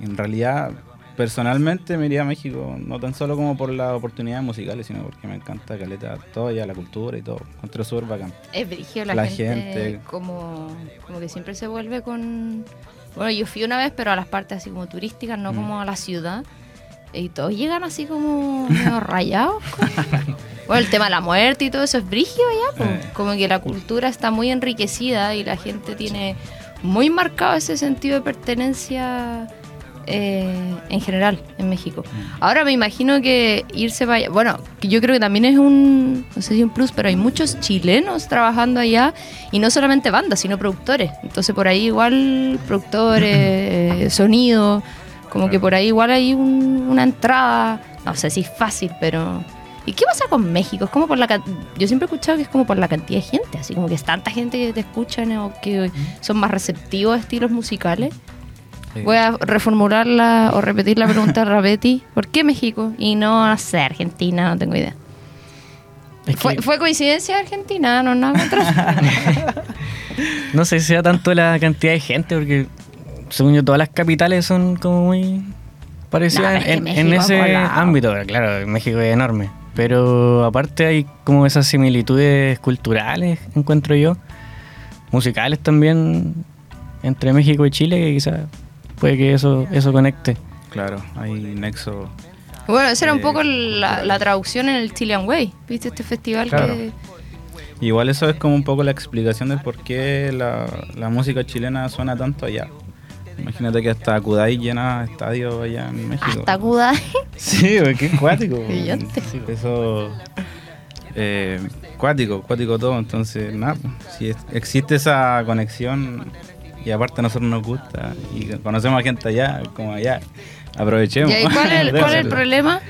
en realidad, personalmente me iría a México, no tan solo como por las oportunidades musicales, sino porque me encanta Caleta, todo ya la cultura y todo. Encontré súper bacán. Es brígido la, La gente, gente. Como, como que siempre se vuelve con... Bueno, yo fui una vez, pero a las partes así como turísticas, no Mm. como a la ciudad. Y todos llegan así como medio rayados. como- Bueno, el tema de la muerte y todo eso es brígido ya, po. Eh. como que la cultura está muy enriquecida y la gente tiene muy marcado ese sentido de pertenencia eh, en general en México. Ahora me imagino que irse para allá, bueno, yo creo que también es un, no sé si un plus, pero hay muchos chilenos trabajando allá y no solamente bandas, sino productores. Entonces por ahí igual productores, sonido, como que por ahí igual hay un- una entrada, no sé si es fácil, pero... ¿Y qué pasa con México? Es como por la yo siempre he escuchado que es como por la cantidad de gente, así como que es tanta gente que te escuchan o que son más receptivos a estilos musicales. Voy a reformularla o repetir la pregunta de Rapetti. ¿Por qué México? Y no, no sé, Argentina, no tengo idea. Es que ¿Fue, fue coincidencia Argentina? No, nada contra. no sé si sea tanto la cantidad de gente, porque según yo todas las capitales son como muy parecidas No, es que en, ese ámbito. Claro, México es enorme. Pero aparte hay como esas similitudes culturales, encuentro yo, musicales también, entre México y Chile, que quizás puede que eso, eso conecte. Claro, hay nexo. bueno, esa era un Eh, poco la, la traducción en el Chilean Way. ¿Viste este festival Claro. que... Igual eso es como un poco la explicación del por qué la, la música chilena suena tanto allá. Imagínate que hasta Kudai llena estadios allá en México. Hasta Kudai. Sí, qué cuático. eso. Eh, cuático, cuático todo. Entonces, nada, si es- existe esa conexión y aparte a nosotros nos gusta y conocemos a gente allá, como allá, aprovechemos. ¿Y ahí cuál es, el- cuál es el problema?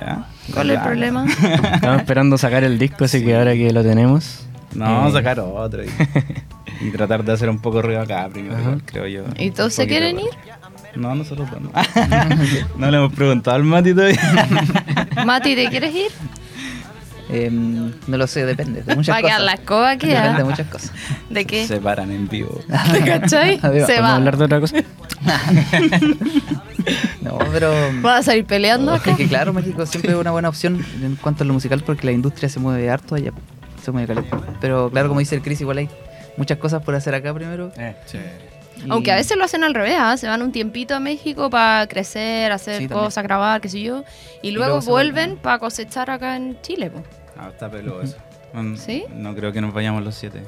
¿Ya? ¿Cuál es el problema? Estamos esperando sacar el disco, así que ahora que lo tenemos. No, vamos a eh, sacar otro y, y tratar de hacer un poco ruido acá primero, igual, creo yo. ¿Y todos se quieren ir? No, nosotros no. no le hemos preguntado al Mati todavía. Mati, ¿te quieres ir? Em, no lo sé, depende de muchas Va a quedar la cosas. escoba Depende de queda. muchas cosas. ¿De qué? Se paran en vivo. ¿Te cachai? Adiós. Se ¿Podemos va. hablar de otra cosa? No, pero ¿Vas a salir peleando acá? que claro, México siempre es una buena opción en cuanto a lo musical porque la industria se mueve harto allá. Se mueve caleta. Pero claro, como dice el Chris, igual hay muchas cosas por hacer acá primero. y- Aunque a veces lo hacen al revés, ¿ah? se van un tiempito a México para crecer, hacer Sí, cosas, grabar, qué sé yo, y luego, luego vuelven para cosechar acá en Chile. po. Ah, está peludo eso. No, ¿Sí? No creo que nos vayamos los siete.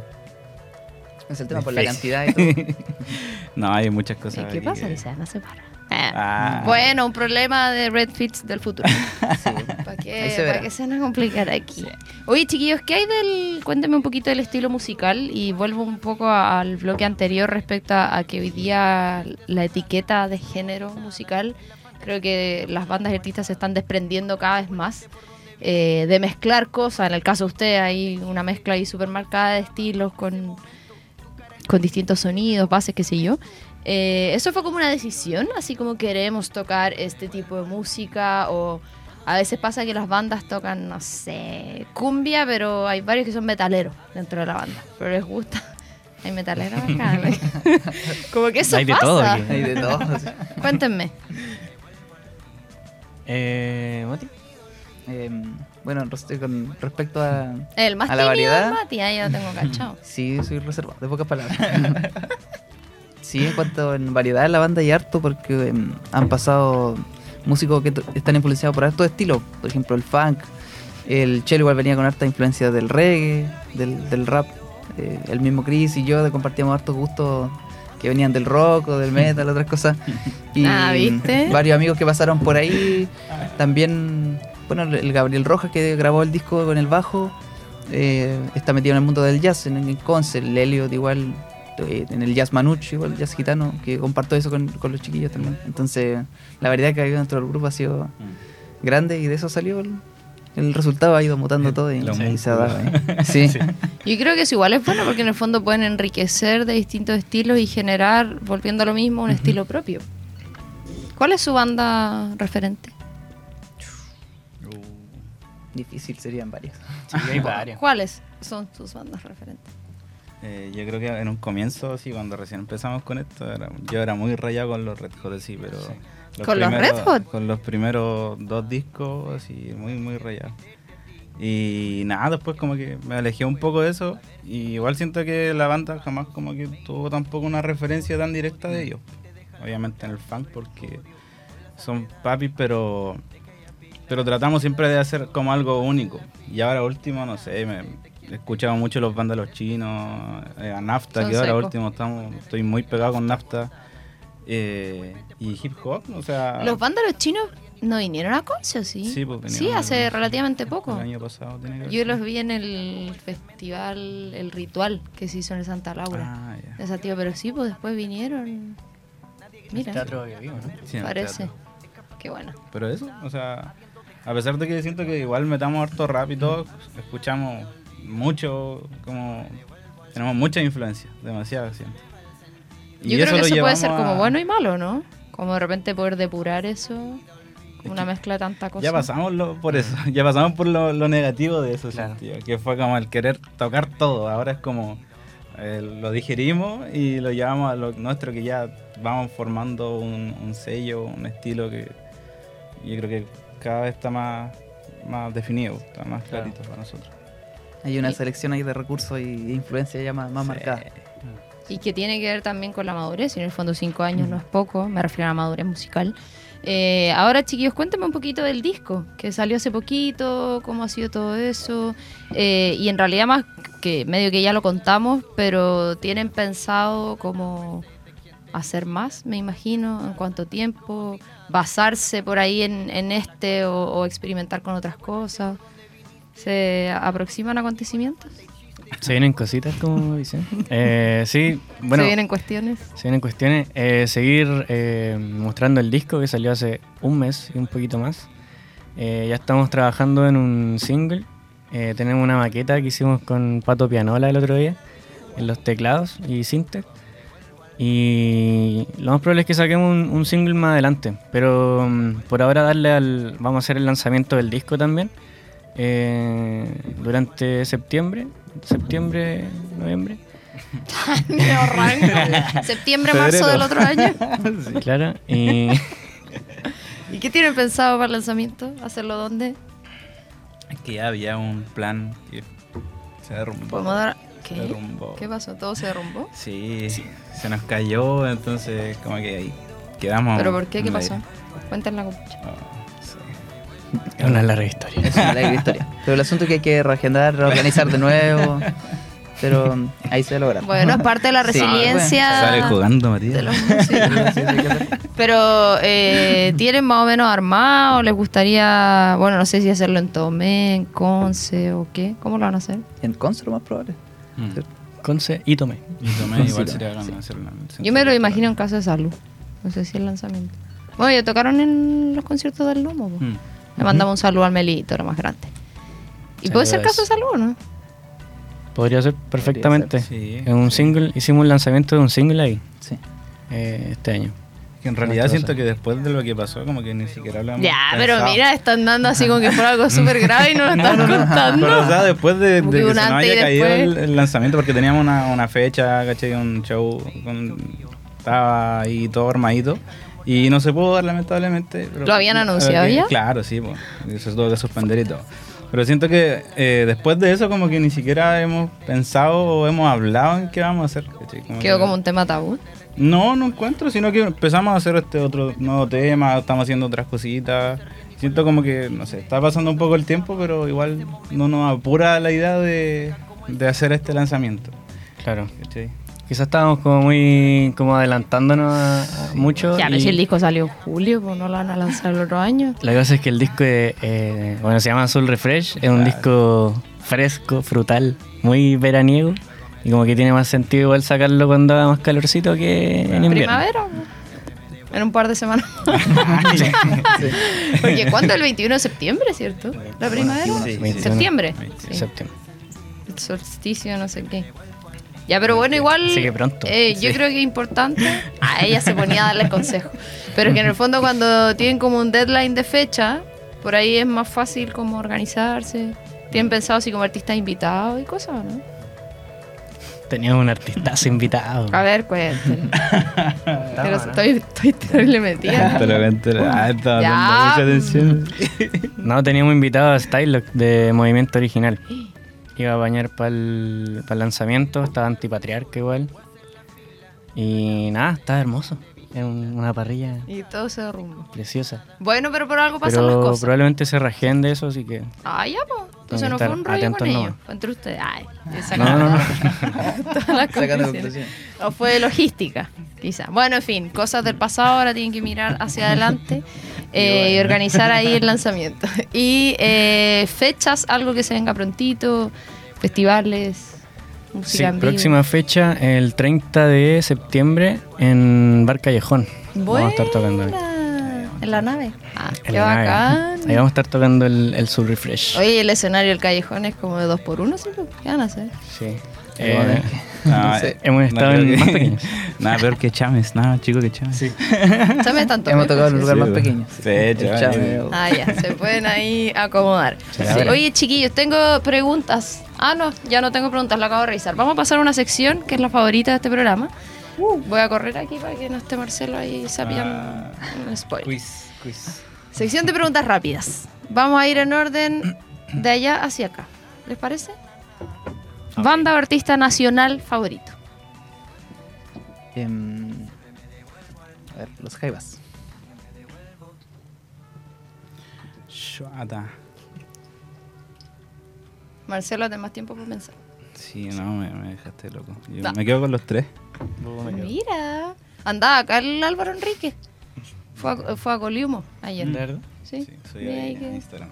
Es el tema por la cantidad y todo. No, hay muchas cosas. ¿Qué pasa? que- Que se van a separar. Ah. Bueno, un problema de Red Fits del futuro. ¿Para Ahí qué, se para verá. qué se van a complicar aquí? Oye, chiquillos, ¿qué hay del...? Cuéntame un poquito del estilo musical y vuelvo un poco al bloque anterior respecto a, a que hoy día la etiqueta de género musical, creo que las bandas y artistas se están desprendiendo cada vez más eh, de mezclar cosas. En el caso de usted hay una mezcla ahí súper marcada de estilos con, con distintos sonidos, bases, qué sé yo. Eh, ¿Eso fue como una decisión? Así como queremos tocar este tipo de música o a veces pasa que las bandas tocan, no sé, cumbia, pero hay varios que son metaleros dentro de la banda, pero les gusta. Hay metaleros acá. como que eso Hay de pasa. todo aquí. Hay de todo. Cuéntenme. Eh, Mati. Em, bueno, con respecto a... El más A la variedad. Mati, ah, ya tengo cachado. Sí, soy reservado, de pocas palabras. sí, en cuanto en variedad la banda hay harto porque em, han pasado músicos que están influenciados por hartos estilos. Por ejemplo, el funk. El Chelo igual venía con harta influencia del reggae, del, del rap. Eh, el mismo Chris y yo compartíamos hartos gustos que venían del rock o del metal, otras cosas. Y Ah, ¿viste? varios amigos que pasaron por ahí. También, bueno, el Gabriel Rojas que grabó el disco con el bajo. eh, está metido en el mundo del jazz, en el concert, el Elliot igual, eh, en el jazz manuch, igual el jazz gitano, que comparto eso con, con los chiquillos también. Entonces, la variedad que ha habido dentro del grupo ha sido grande y de eso salió el, el resultado, ha ido mutando todo y, y se ha dado. ¿eh? Sí. Yo creo que eso igual es bueno porque en el fondo pueden enriquecer de distintos estilos y generar, volviendo a lo mismo, un estilo propio. ¿Cuál es su banda referente? Difícil serían varias. Sí, hay. ¿Cuáles son sus bandas referentes? Eh, yo creo que en un comienzo, sí, cuando recién empezamos con esto, era- yo era muy rayado con los Red Hot, sí, pero... ¿Con los primeros- Red Hot? Con los primeros dos discos, así, muy, muy rayado. Y nada, después como que me alejé un poco de eso. Y igual siento que la banda jamás como que tuvo tampoco una referencia tan directa de ellos. Obviamente en el funk porque son papis, pero pero tratamos siempre de hacer como algo único. Y ahora último, no sé, me he escuchado mucho los vándalos chinos, eh, a Nafta, Son que ahora último estamos, estoy muy pegado con Nafta. eh, y hip hop, o sea... ¿Los vándalos chinos no vinieron a Conce o sí? Sí, pues, Sí, hace el- relativamente poco. El año pasado tiene que haber Yo los vi en el festival, el ritual que se hizo en el Santa Laura. Ah, ya. Esa tío, pero sí, pues después vinieron. Mira, Teatro de vivo, ¿no? Sí, el parece. teatro. Qué bueno. Pero eso, o sea, a pesar de que siento que igual metamos harto rap y todo, escuchamos mucho, como tenemos mucha influencia, demasiado siento. Y Yo creo que eso puede ser como bueno y malo, ¿no? Como de repente poder depurar eso, como una mezcla de tanta cosa. Ya pasamos lo- por eso, ya pasamos por lo, lo negativo de eso, Claro. sentido, que fue como el querer tocar todo. Ahora es como eh, lo digerimos y lo llevamos a lo nuestro, que ya vamos formando un, un sello, un estilo que yo creo que cada vez está más, más definido, está más Claro. clarito para nosotros. Hay una selección ahí de recursos y de influencia ya más, más Sí. marcada. Y que tiene que ver también con la madurez, y en el fondo cinco años no es poco, me refiero a la madurez musical. Eh, ahora, chiquillos, cuéntame un poquito del disco, que salió hace poquito, cómo ha sido todo eso, eh, y en realidad más que medio que ya lo contamos, pero tienen pensado como hacer más, me imagino, en cuánto tiempo, basarse por ahí en, en este o, o experimentar con otras cosas. ¿Se aproximan acontecimientos? Se vienen cositas, como dicen. Eh, sí, bueno, ¿Se vienen cuestiones? se vienen cuestiones. Eh, seguir eh, mostrando el disco que salió hace un mes y un poquito más. Ya estamos trabajando en un single. Tenemos una maqueta que hicimos con Pato Pianola el otro día en los teclados y synth. Y lo más probable es que saquemos un, un single más adelante. Pero mm, por ahora darle al. Vamos a hacer el lanzamiento del disco también. eh, durante septiembre. Septiembre, noviembre. Septiembre, marzo Febrero. del otro año. Claro. Y. ¿Y qué tienen pensado para el lanzamiento? ¿Hacerlo dónde? Es que ya había un plan que se derrumbó. ¿Podemos dar... ¿Qué? derrumbó. ¿Qué pasó? ¿Todo se derrumbó? Sí, se nos cayó, entonces como que ahí quedamos. ¿Pero por qué? ¿Qué pasó? Cuéntenla, compucha. Oh, sí. Es una larga historia. Es una larga historia. Pero el asunto es que hay que reagendar, reorganizar de nuevo. Pero ahí se logra. Bueno, es parte de la Sí, resiliencia Sale jugando, de Matías. Pero, eh, ¿tienen más o menos armado? ¿Les gustaría, bueno, no sé si hacerlo en Tomé, en Conce o qué? ¿Cómo lo van a hacer? En Conce lo más probable. Mm. Conce y Tomé. Y tomé igual Sí, sería sí. grande hacerlo en el centro Yo me lo imagino en caso de salud. No sé si el lanzamiento. Bueno, ya tocaron en los conciertos del Lomo. Mm. Le mandamos un saludo al Melito, lo más grande. ¿Y puede ser caso de salud, no? Podría ser perfectamente. Sí, En un sí. single, hicimos un lanzamiento de un single ahí Sí. eh, este año. Que en realidad siento cosa. que después de lo que pasó, como que ni siquiera hemos Ya, pero pensado. mira, están dando así como que fuera algo súper grave y no lo están contando. Pero o sea, después de, de que que se nos haya caído el, el lanzamiento, porque teníamos una, una fecha, ¿cachai? Un show, con- estaba ahí todo armadito. Y no se pudo dar, lamentablemente. pero- ¿Lo habían anunciado que- ya? Claro, sí, pues. Eso se tuvo que suspender y todo. Pero siento que eh, después de eso, como que ni siquiera hemos pensado o hemos hablado en qué vamos a hacer. ¿cachai? Como Quedó que- como un tema tabú. No, no encuentro, sino que empezamos a hacer este otro nuevo tema, estamos haciendo otras cositas. Siento como que, no sé, está pasando un poco el tiempo, pero igual no nos apura la idea de, de hacer este lanzamiento. Claro. ¿cachai? Quizás estábamos como muy como adelantándonos a- a mucho. Ya, pero y si el disco salió en julio, pues no lo van a lanzar el otro año. La cosa es que el disco, eh, eh, bueno, se llama Soul Refresh, es un disco fresco, frutal, muy veraniego. Y como que tiene más sentido igual sacarlo cuando haga más calorcito que en invierno. Primavera. En un par de semanas. Porque ¿cuándo? El 21 de septiembre, ¿cierto? ¿La primavera? Sí, sí. ¿Septiembre? Sí. El solsticio, no sé qué. Ya, pero bueno, igual. Así que pronto. eh, Yo creo que es importante. A ella se ponía a darle consejo. Pero que en el fondo, cuando tienen como un deadline de fecha, por ahí es más fácil como organizarse. Tienen pensado así como artistas invitados y cosas, ¿no? Teníamos un artistazo invitado. A ver, cuéntenme. Pero estoy, estoy terrible metida. Te lo cuento, ah, estaba dando mucha atención. No, teníamos invitado a Stylock de Movimiento Original. Iba a bañar para el, lanzamiento, estaba antipatriarca igual. Y nada, estaba hermoso. Un- una parrilla Y todo se derrumba. preciosa. Bueno, pero por algo pasan Pero las cosas. probablemente se rajeen de eso, así que. Ah, ya, pues. Entonces no fue un rollo con ellos. Fue entre ustedes. Ay, No, no, no. Todas las conclusiones. O fue logística, quizá. Bueno, en fin, cosas del pasado, ahora tienen que mirar hacia adelante eh, y organizar ahí el lanzamiento. Y eh, fechas, algo que se venga prontito, festivales, música Sí, próxima fecha, el 30 de septiembre en Bar Callejón. Vamos a estar tocando ahí. Buena. En la nave. Ah, En qué la nave. bacán. Ahí vamos a estar tocando el, el Soul Refresh. Oye, el escenario del callejón es como de dos por uno, ¿sí? ¿Qué van a hacer? Sí. Bueno, Eh, No, sé. eh, hemos estado en que- más pequeños. Nada peor que Chames, nada más chico que Chames. Sí, me están Hemos tocado en un lugar Sí, más pues. pequeño. Sí, El. Ah, ya, se pueden ahí acomodar. Sí. Oye, chiquillos, tengo preguntas. Ah, no, ya no tengo preguntas, lo acabo de revisar. Vamos a pasar a una sección que es la favorita de este programa. Voy a correr aquí para que no esté Marcelo ahí sabiendo un spoiler. Quiz, quiz. Sección de preguntas rápidas. Vamos a ir en orden de allá hacia acá. ¿Les parece? Banda o artista nacional favorito. Em, a ver, los Jaivas. Chuata. Marcelo, de más tiempo para pensar. Sí, no, me, me dejaste loco. Yo No. me quedo con los tres. Mira, andaba acá el Álvaro Enrique. Fue a, fue a Coliumo ayer. ¿De verdad? Sí, Sí, soy ahí ahí en que- Instagram.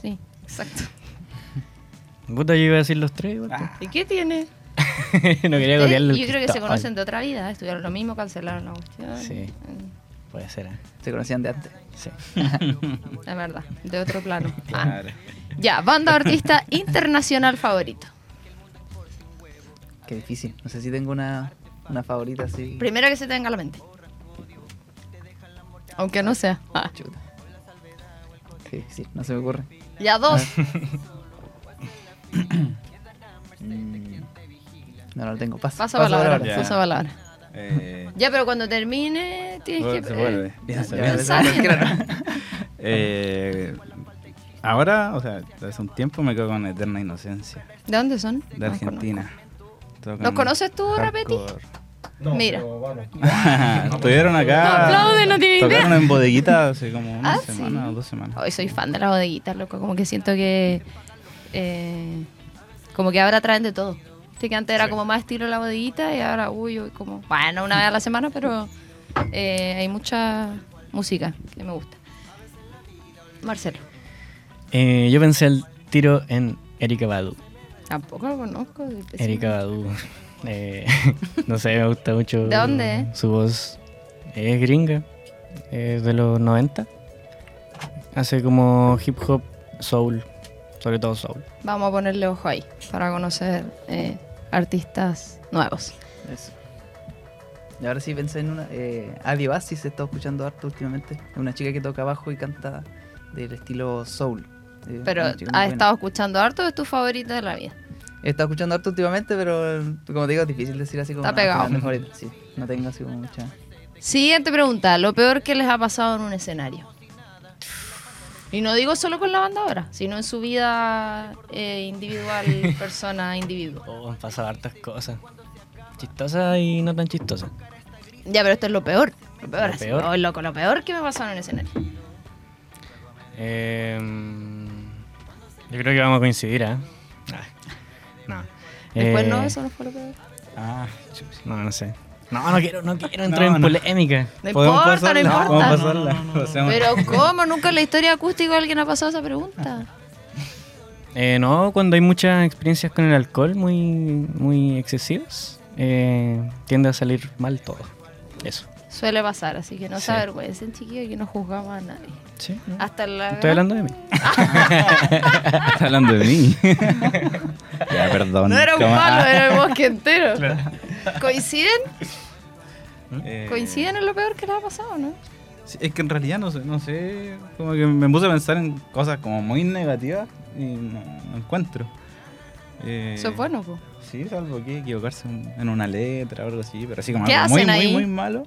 sí, exacto. Puta, yo iba a decir los tres igual. Ah. ¿Y qué tiene? no quería copiarle el yo creo que se conocen de otra vida, estudiaron lo mismo, cancelaron la cuestión. Sí. Mm, Puede ser, ¿eh? Se conocían de antes. Sí. Es verdad, de otro plano. Ah. Claro. Ya, banda artista internacional favorito. Qué difícil. No sé si tengo una, una favorita así. Primero que se te venga a la mente. Aunque no sea. Ah. Chuta. Qué difícil, no se me ocurre. Ya dos. No, no lo tengo. Paso, Pasa paso palabra, palabra. Ya. pasa palabra. Eh, Ya, pero cuando termine tienes que... se vuelve. eh, Piensa, piensa. Eh, ahora, o sea, hace un tiempo me quedo con Eterna Inocencia, ¿De dónde son? de No Argentina. Tocan ¿Los conoces tú, Rapeti? hardcore. Mira. Estuvieron acá. No aplaude, no tiene idea. Tocaron en bodeguita hace como una Ah, semana sí. o dos semanas. Hoy soy fan de la bodeguita, loco. Como que siento que. Eh, como que ahora traen de todo. Viste que antes era como más estilo la bodeguita y ahora, uy, uy, como. Bueno, una vez a la semana, pero eh, hay mucha música que me gusta. Marcelo. Eh, yo pensé al tiro en Erika Badu. Tampoco lo conozco. Erika Badu. Eh, no sé, me gusta mucho. ¿De dónde? Su voz es gringa. Es de los 90. Hace como hip hop, soul. Sobre todo soul. Vamos a ponerle ojo ahí para conocer eh, artistas nuevos. Eso. Y ahora sí pensé en una. Eh, Adi Bassi se está escuchando harto últimamente. Es una chica que toca bajo y canta del estilo soul. Eh, Pero has buena. estado escuchando harto, es tu favorita de la vida. He estado escuchando harto últimamente, pero como te digo, es difícil decir así como. Está "Ah, pegado". favorita". Sí, no tengo así como mucha. Siguiente pregunta. Lo peor que les ha pasado en un escenario. Y no digo solo con la banda ahora, sino en su vida eh, individual, persona, individuo. Oh, han pasado hartas cosas. Chistosas y no tan chistosas. Ya, pero esto es lo peor. Lo peor, Lo así, peor. oh, loco, lo peor que me ha pasado en un escenario. Eh, yo creo que vamos a coincidir, ¿eh? Ah, no. Después Eh, no, eso no fue lo peor. Ah, No, no sé. No, no quiero, no quiero entrar No, en no. polémica. No ¿Podemos importa, no importa. ¿Podemos pasarla? Pasemos. Pero ¿cómo? Nunca en la historia acústica alguien ha pasado esa pregunta. Eh, no, cuando hay muchas experiencias con el alcohol muy, muy excesivas, eh, tiende a salir mal todo. Eso. Suele pasar, así que no Sí. se avergüencen, chiquillos, que no juzgamos a nadie. Sí. Hasta la... Estoy hablando de mí. Está hablando de mí. ya, perdón. No era un palo, Ah, era el bosque entero. ¿Coinciden? Eh, ¿Coinciden en lo peor que les ha pasado, no? sí, es que en realidad no sé, no sé. Como que me puse a pensar en cosas como muy negativas y no, no encuentro. Eh, Eso es bueno, po. Sí, salvo que equivocarse en una letra o algo así, pero así como ¿Qué algo muy, hacen muy, ahí? muy malo.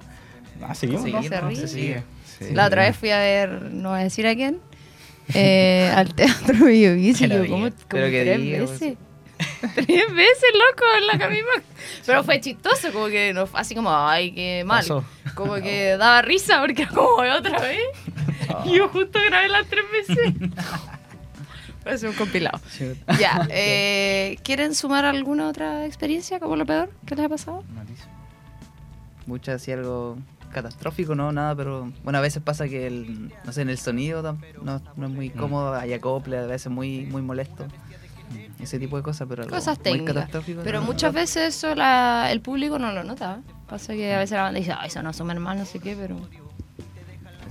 Ah, seguimos. Sí. no se ¿no? ríe. sigue. Sí. La otra vez fui a ver, no voy a decir a quién, eh, al Teatro yo, como, como tres diga, pues. tres veces, loco, en la misma. Pero fue chistoso, como que no, así como, ay, qué mal. Pasó. Como que daba risa porque como otra vez. Y yo justo grabé las tres veces. Parece un compilado. Ya, eh, ¿quieren sumar alguna otra experiencia como lo peor que les ha pasado? Muchas así algo catastrófico, no, nada, pero bueno, a veces pasa que el, no sé, en el sonido no, no es muy Mm. cómodo, hay acople, a veces muy, muy molesto. Ese tipo de cosas, pero algo Cosas muy técnicas. Pero no, muchas no. veces eso la- el público no lo nota. Pasa que a veces la banda dice, ay, eso no suena mal, no sé qué, pero, Eso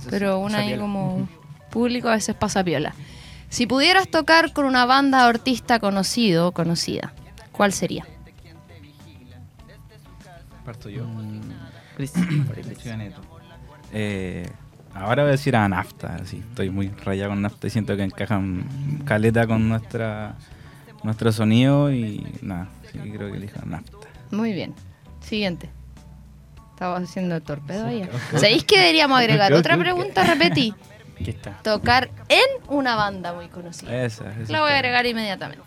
sí, pero una ahí como público a veces pasa piola. Si pudieras tocar con una banda o artista conocido o conocida, ¿cuál sería? Parto yo. Neto. Eh, ahora voy a decir a Nafta, así, estoy muy rayado con Nafta y siento que encajan caleta con nuestra nuestro sonido y nada, sí, creo que elijo Nafta. Muy bien. Siguiente. Estaba haciendo el torpedo ahí. ¿Sabéis que deberíamos agregar otra pregunta? Repetí. Aquí está. Tocar en una banda muy conocida. Esa, esa La voy a agregar inmediatamente.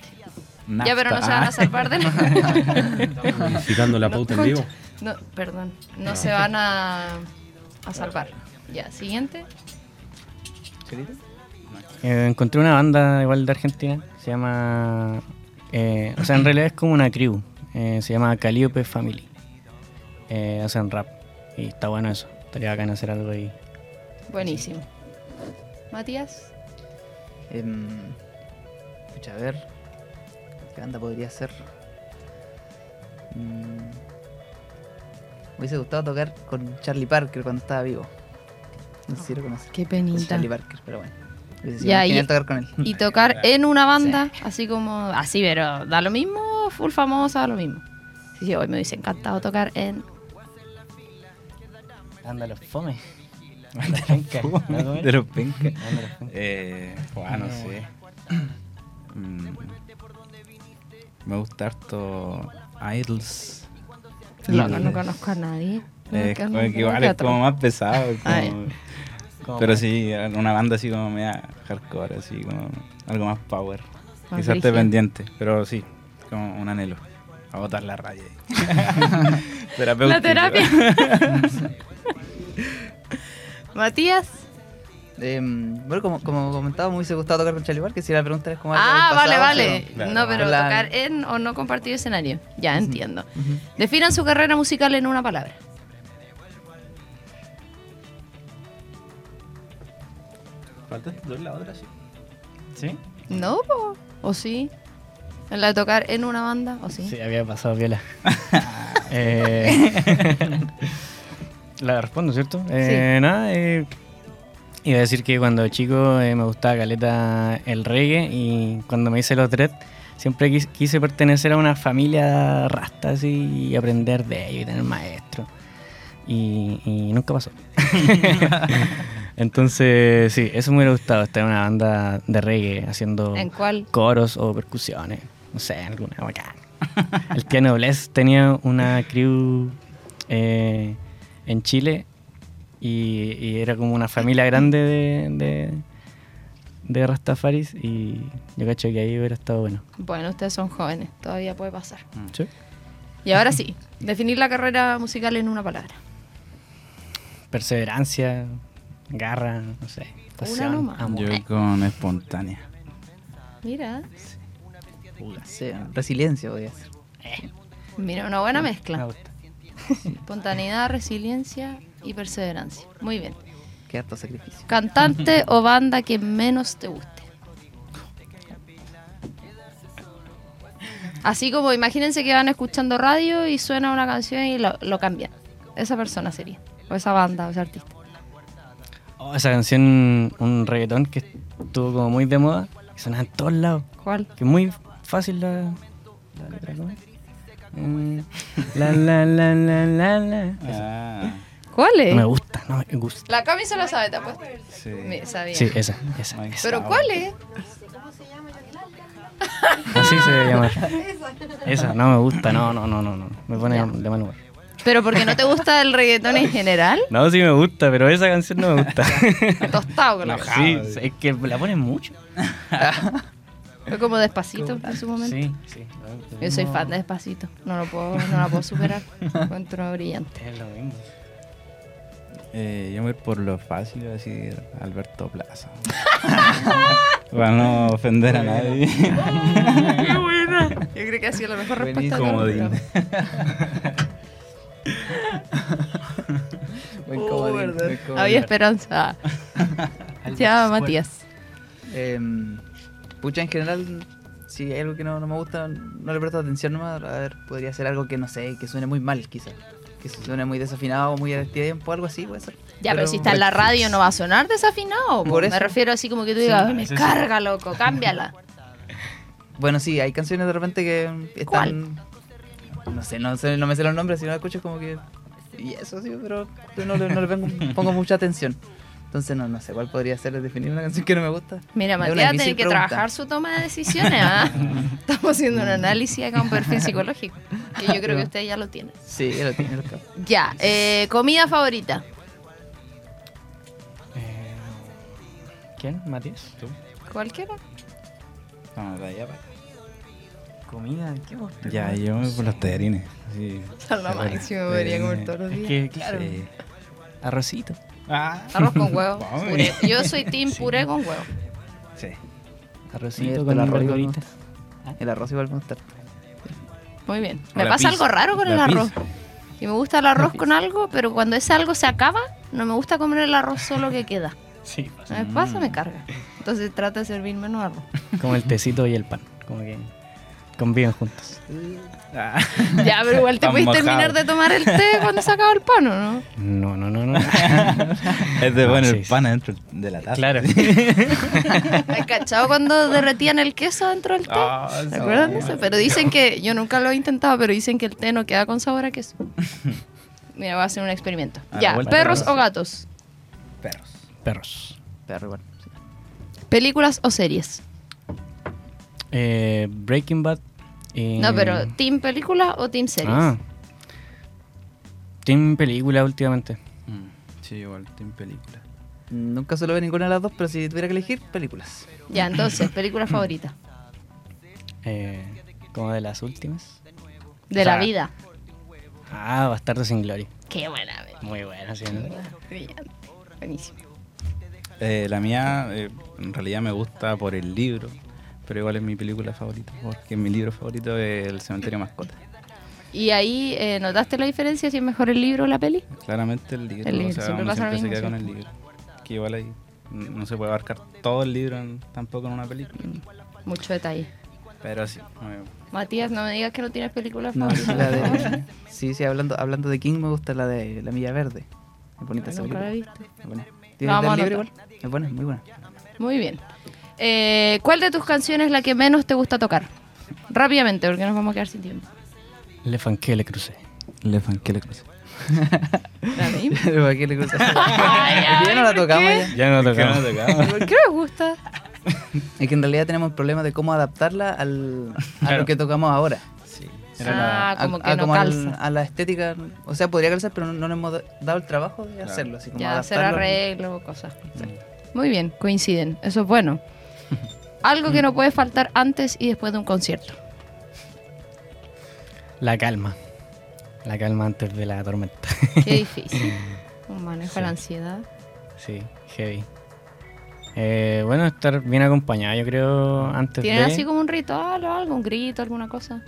Nafta. Ya, pero no se van a salvar de nada. Modificando la pauta en vivo. No, perdón. No se van a, a salvar. Ya, siguiente. Eh, encontré una banda igual de Argentina, se llama... eh, o sea, en realidad es como una crew, eh, se llama Calliope Family. Eh, hacen rap y está bueno eso, estaría bacán hacer algo ahí. Buenísimo. Matías. Em, pucha, a ver. ¿Qué banda podría ser? Mm, me hubiese gustado tocar con Charlie Parker cuando estaba vivo. No sé si lo conoces. Qué Con penita. Charlie Parker, pero bueno. Ya, y- tocar con él. Y tocar en una banda, así como. Así, pero da lo mismo, full famosa, da lo mismo. Sí, sí, hoy me hubiese encantado tocar en. Anda los fome. Anda penca. ¿no? ¿Cómo De los penca. Eh, bueno, no sé. Mm, me gusta harto Idols. Loco, no conozco a nadie. No, Eh, como no- que igual no, es como más pesado. Ah, como- Como pero sí, una banda así como media hardcore, así como algo más power. Quizás brígido. pendiente, pero sí, como un anhelo. A botar la raya. ahí. La terapia. Matías. Em, bueno, como, como comentaba, me hubiese gustado tocar con Charlie Parker. Si la pregunta es como algo Ah, vale, pasado, vale. pero- No, pero tocar en o no compartir escenario. Ya, entiendo. Ujú. Definan su carrera musical en una palabra. Falta la otra, sí. ¿Sí? No, po. ¿o sí? ¿En la de tocar en una banda? ¿O sí? Sí, había pasado viola. Eh, la respondo, ¿cierto? Eh, Nada, eh, iba a decir que cuando chico eh, me gustaba caleta el reggae y cuando me hice los dread siempre quis- quise pertenecer a una familia rasta así y aprender de ellos y tener maestro. Y, y nunca pasó. Entonces, sí, eso me hubiera gustado, estar en una banda de reggae haciendo ¿En cuál? coros o percusiones. No sé, alguna bacán. El Tía Noblesse tenía una crew eh, en Chile Y, y era como una familia grande de, de, de Rastafaris y yo cacho que ahí hubiera estado bueno. Bueno, ustedes son jóvenes, todavía puede pasar. Sí. Y ahora sí, definir la carrera musical en una palabra. Perseverancia, garra, no sé. pasión, nomás. amor. Yo voy con espontánea. Mira, Sí, resiliencia podría ser. mira, una buena Me mezcla. gusta. Espontaneidad, resiliencia y perseverancia. Muy bien. Qué harto sacrificio. Cantante o banda que menos te guste. Así como imagínense que van escuchando radio y suena una canción y lo, lo cambian. Esa persona sería. O esa banda o ese artista. Oh, esa canción, un reggaetón que estuvo como muy de moda y sonaba en todos lados. ¿Cuál? Que es muy fácil la, la letra. Mm, La la la la la la. Esa. Ah, ¿Cuál es? No me gusta, no me gusta. La Cami se la sabe, te apuesto. sí. Me- sabía. Sí, esa, esa. ¿Pero cuál es? Así se debe llamar. Esa, no me gusta, no, no, no, no, no. Me pone de mal humor. ¿Pero porque no te gusta el reggaetón en general? No, sí me gusta, pero esa canción no me gusta. Tostado con la sí, es que la ponen mucho. Fue como despacito en su momento. Sí, sí. Yo soy fan de despacito. No lo puedo, no la puedo superar. Encuentro brillante. Es lo mismo. Eh, yo me voy por lo fácil, voy a decir Alberto Plaza. Para no ofender a nadie. ¡Qué buena! Yo creo que ha sido la mejor respuesta. Comodín. Buen Oh, comodín, verdad. buen comodín. Había esperanza. Se llama Matías. Em, pucha, en general, si hay algo que no, no me gusta, no le presto atención nomás. A ver, podría ser algo que no sé, que suene muy mal, quizás. Que suene muy desafinado, muy a tiempo, algo así, puede ser. Ya, pero, si está en la radio no va a sonar desafinado. po. Por Me eso. refiero así como que tú digas, "Ay, me carga, loco, cámbiala. Bueno, sí, hay canciones de repente que están. No sé, no sé, no me sé los nombres, si no escucho como que. Y eso sí, pero yo no le, no le pongo, pongo mucha atención. Entonces no, no sé cuál podría ser definir una canción que no me gusta. Mira, Matías tiene que pregunta. trabajar su toma de decisiones. ¿ah? Estamos haciendo un análisis acá, un perfil psicológico. Que yo creo que usted ya lo tiene. Sí, ya lo tiene. Ya, eh, comida favorita. Eh, ¿Quién? ¿Matías? ¿Tú? Cualquiera. Vamos de allá para acá. ¿Comida? ¿Qué gusta? Ya, yo me voy por los tallarines. Sí. Son lo máximo, podría comer todos los Es días. que, claro, Sí. arrocito. Arroz con huevo. Puré. Yo soy team puré con huevo. Sí. Arrocito con el arroz igual me gusta. El arroz igual me gusta. Muy bien. O Me pasa pizza. algo raro con La el arroz. pizza. Y me gusta el arroz con algo, pero cuando ese algo se acaba, no me gusta comer el arroz solo que queda. Sí. No me pasa, me carga. Entonces trato de servir menos arroz. Como el tecito y el pan. Como que conviven juntos. Ah. Ya, pero igual te mojado. terminar de tomar el té cuando se acaba el pan, ¿o no? No, no, no, no. Es de Ah, poner sí, el pan adentro de la taza. claro. ¿Has cachado cuando derretían el queso dentro del té? Ah, ¿Se acuerdan de eso? Pero dicen que, yo nunca lo he intentado, pero dicen que el té no queda con sabor a queso. Mira, voy a hacer un experimento. Ya, vuelta perros o gatos, Perros. Perros. Perro igual. sí. películas o series. Eh, Breaking Bad. y- No, pero ¿team película o team series? Ah. Team película últimamente. Mm, Sí, igual, en película. Nunca suelo ver ninguna de las dos, pero si tuviera que elegir, películas. Ya, entonces, película favorita Eh, como de las últimas. de O sea, la vida. Ah, Bastardo sin Gloria. Qué buena, ve. Muy buena, sí. ¿no? brillante. Buenísimo. Eh, la mía, eh, en realidad me gusta por el libro, pero igual es mi película favorita, porque mi libro favorito es El Cementerio de Mascotas. ¿Y ahí eh, notaste la diferencia si es mejor el libro o la peli? Claramente el libro, El libro, o sea, siempre uno pasa lo siempre se mismo, queda sí. con el libro. Que igual ahí no se puede abarcar todo el libro en- tampoco en una película. Mucho detalle. Pero sí, Matías, no me digas que no tienes película No, favorita. sí, la de, sí, sí, hablando, hablando de King me gusta la de La Milla Verde. Es bonita esa la he película. visto. Es buena. ¿Tienes vamos a el libro igual? Es buena, muy buena. Muy bien. Eh, ¿Cuál de tus canciones es la que menos te gusta tocar? Rápidamente, porque nos vamos a quedar sin tiempo. Le fanqué, le crucé. Le fanqué la cruz. ¿La misma? ¿Para qué le? Ay, ya no la ¿por tocamos qué? ya. Ya no no tocamos. ¿Por qué me gusta? Es que en realidad tenemos el problema de cómo adaptarla al, a Claro. lo que tocamos ahora. Sí. Ah, a- como que a, no como al- calza. a la estética, o sea, podría calzar, pero no, no nos hemos dado el trabajo de hacerlo, así como Ya, hacer arreglos o cosas. Muy bien, coinciden. Eso es bueno. Algo que no puede faltar antes y después de un concierto. La calma. La calma antes de la tormenta. Qué difícil. Un manejo de la ansiedad. sí, heavy. Eh, bueno, estar bien acompañado, yo creo, antes ¿Tienen de... así como un ritual o algo? ¿Un grito, alguna cosa?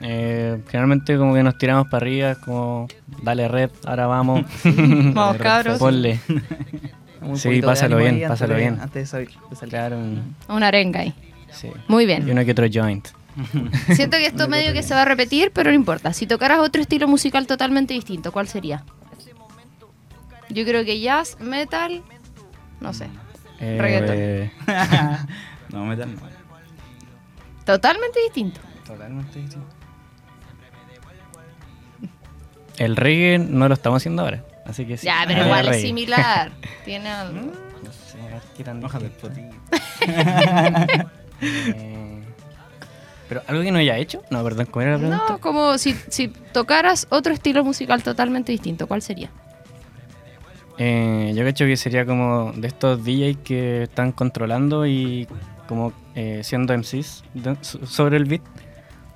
Eh, generalmente como que nos tiramos para arriba, como, dale red, ahora vamos. Vamos, cabros. Ponle. Un Sí, pásalo bien, pásalo de- bien. Antes de salir. de salir. Claro, un- Una arenga ahí. sí. Muy Y bien. uno que otro joint. Siento que esto medio que se va a repetir, pero no importa. Si tocaras otro estilo musical totalmente distinto, ¿cuál sería? Yo creo que jazz, metal, no sé. Eh, Reggaetón. no, metal no. Totalmente distinto. Totalmente distinto. El reggae no lo estamos haciendo ahora, así que sí. Ya, pero Ah, igual es similar. Tiene algo. No sé, a ver qué tan Hojas del. Eh, pero algo que no haya hecho, no, perdón, ¿cómo era la pregunta? No, como si, si tocaras otro estilo musical totalmente distinto, ¿cuál sería? Eh, yo creo que sería como de estos DJs que están controlando y como eh, siendo MCs de- sobre el beat.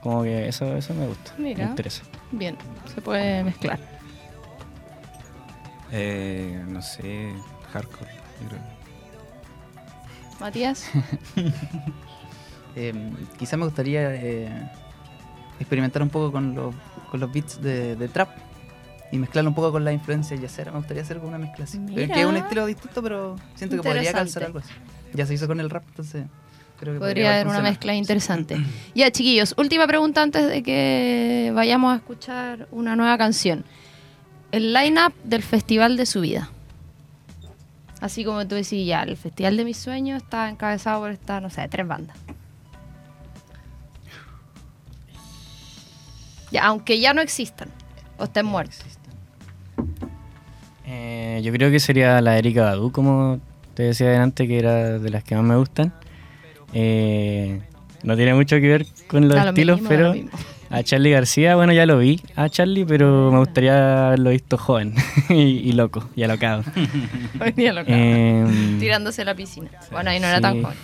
Como que eso, eso me gusta. Mira. Me interesa. Bien, se puede mezclar. Eh, no sé, hardcore. yo creo. Matías, Eh, quizá me gustaría eh, experimentar un poco con los, con los beats de, de trap y mezclarlo un poco con la influencia yacera. Me gustaría hacer una mezcla así. Mira. Que es un estilo distinto, pero siento que podría calzar algo así. Ya se hizo con el rap, entonces creo que podría haber una mezcla interesante. Ya, chiquillos, última pregunta antes de que vayamos a escuchar una nueva canción. El line-up del festival de su vida. Así como tú decís, ya, el festival de mis sueños está encabezado por esta, no sé, tres bandas. Ya, aunque ya no existan o estén muertos. Eh, yo creo que sería la Erika Badu, como te decía adelante, que era de las que más me gustan. Eh, no tiene mucho que ver con los estilos, lo pero. A Charlie García, bueno, ya lo vi a Charlie, pero me gustaría haberlo visto joven y, y loco y alocado. Venía loca. Em, Tirándose a la piscina. Bueno, ahí no era tan joven.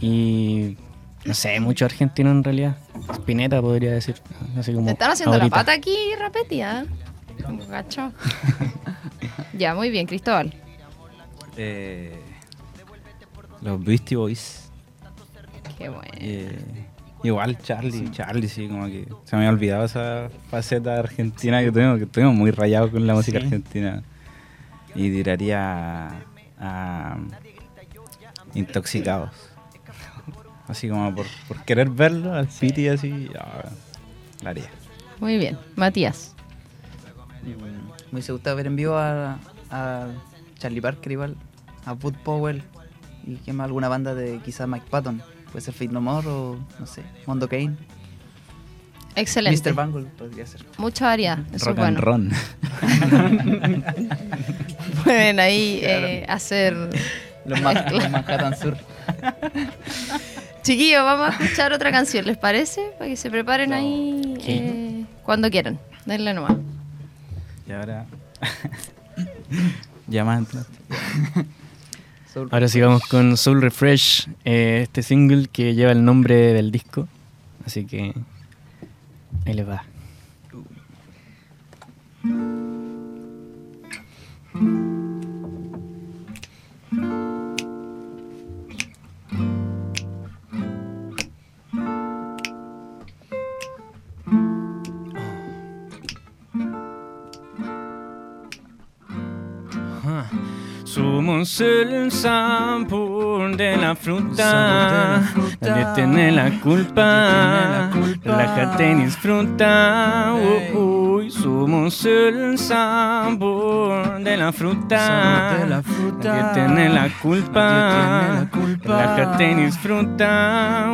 Y no sé, mucho argentino en realidad. Spinetta podría decir. Así como Te están haciendo ahorita. la pata aquí, Rapeti, ¿ah? Como gacho. ya, muy bien, Cristóbal. Eh, los Beastie Boys. Qué bueno. Eh, igual Charlie, Charlie, sí, como que se me había olvidado esa faceta argentina que tengo, que tengo muy rayado con la música argentina. Y tiraría a, a Intoxicados. Así como por, por querer verlo al Piti así, ah, la haría. Muy bien. Matías. Me hubiese gustado ver en vivo a, a Charlie Parker igual, a Bud Powell y que más alguna banda de quizás Mike Patton. Puede ser Fate No More o no sé, Mondo Kane. Excelente. Mr. Bangle podría ser. Mucha variedad. Eso Rock and bueno. Ron. Pueden ahí eh, hacer. Los, Ma- los Manhattan Sur. Chiquillos, vamos a escuchar otra canción, ¿les parece? Para que se preparen ahí eh, cuando quieran. Denle nomás. Y ahora. ya más entraste. Ahora sí vamos con Soul Refresh, eh, este single que lleva el nombre del disco. Así que ahí les va. Somos el sabor de la fruta. Nadie tiene la culpa. Relájate y disfruta. Uy, somos el sabor de la fruta. Nadie tiene la culpa. Relájate y disfruta.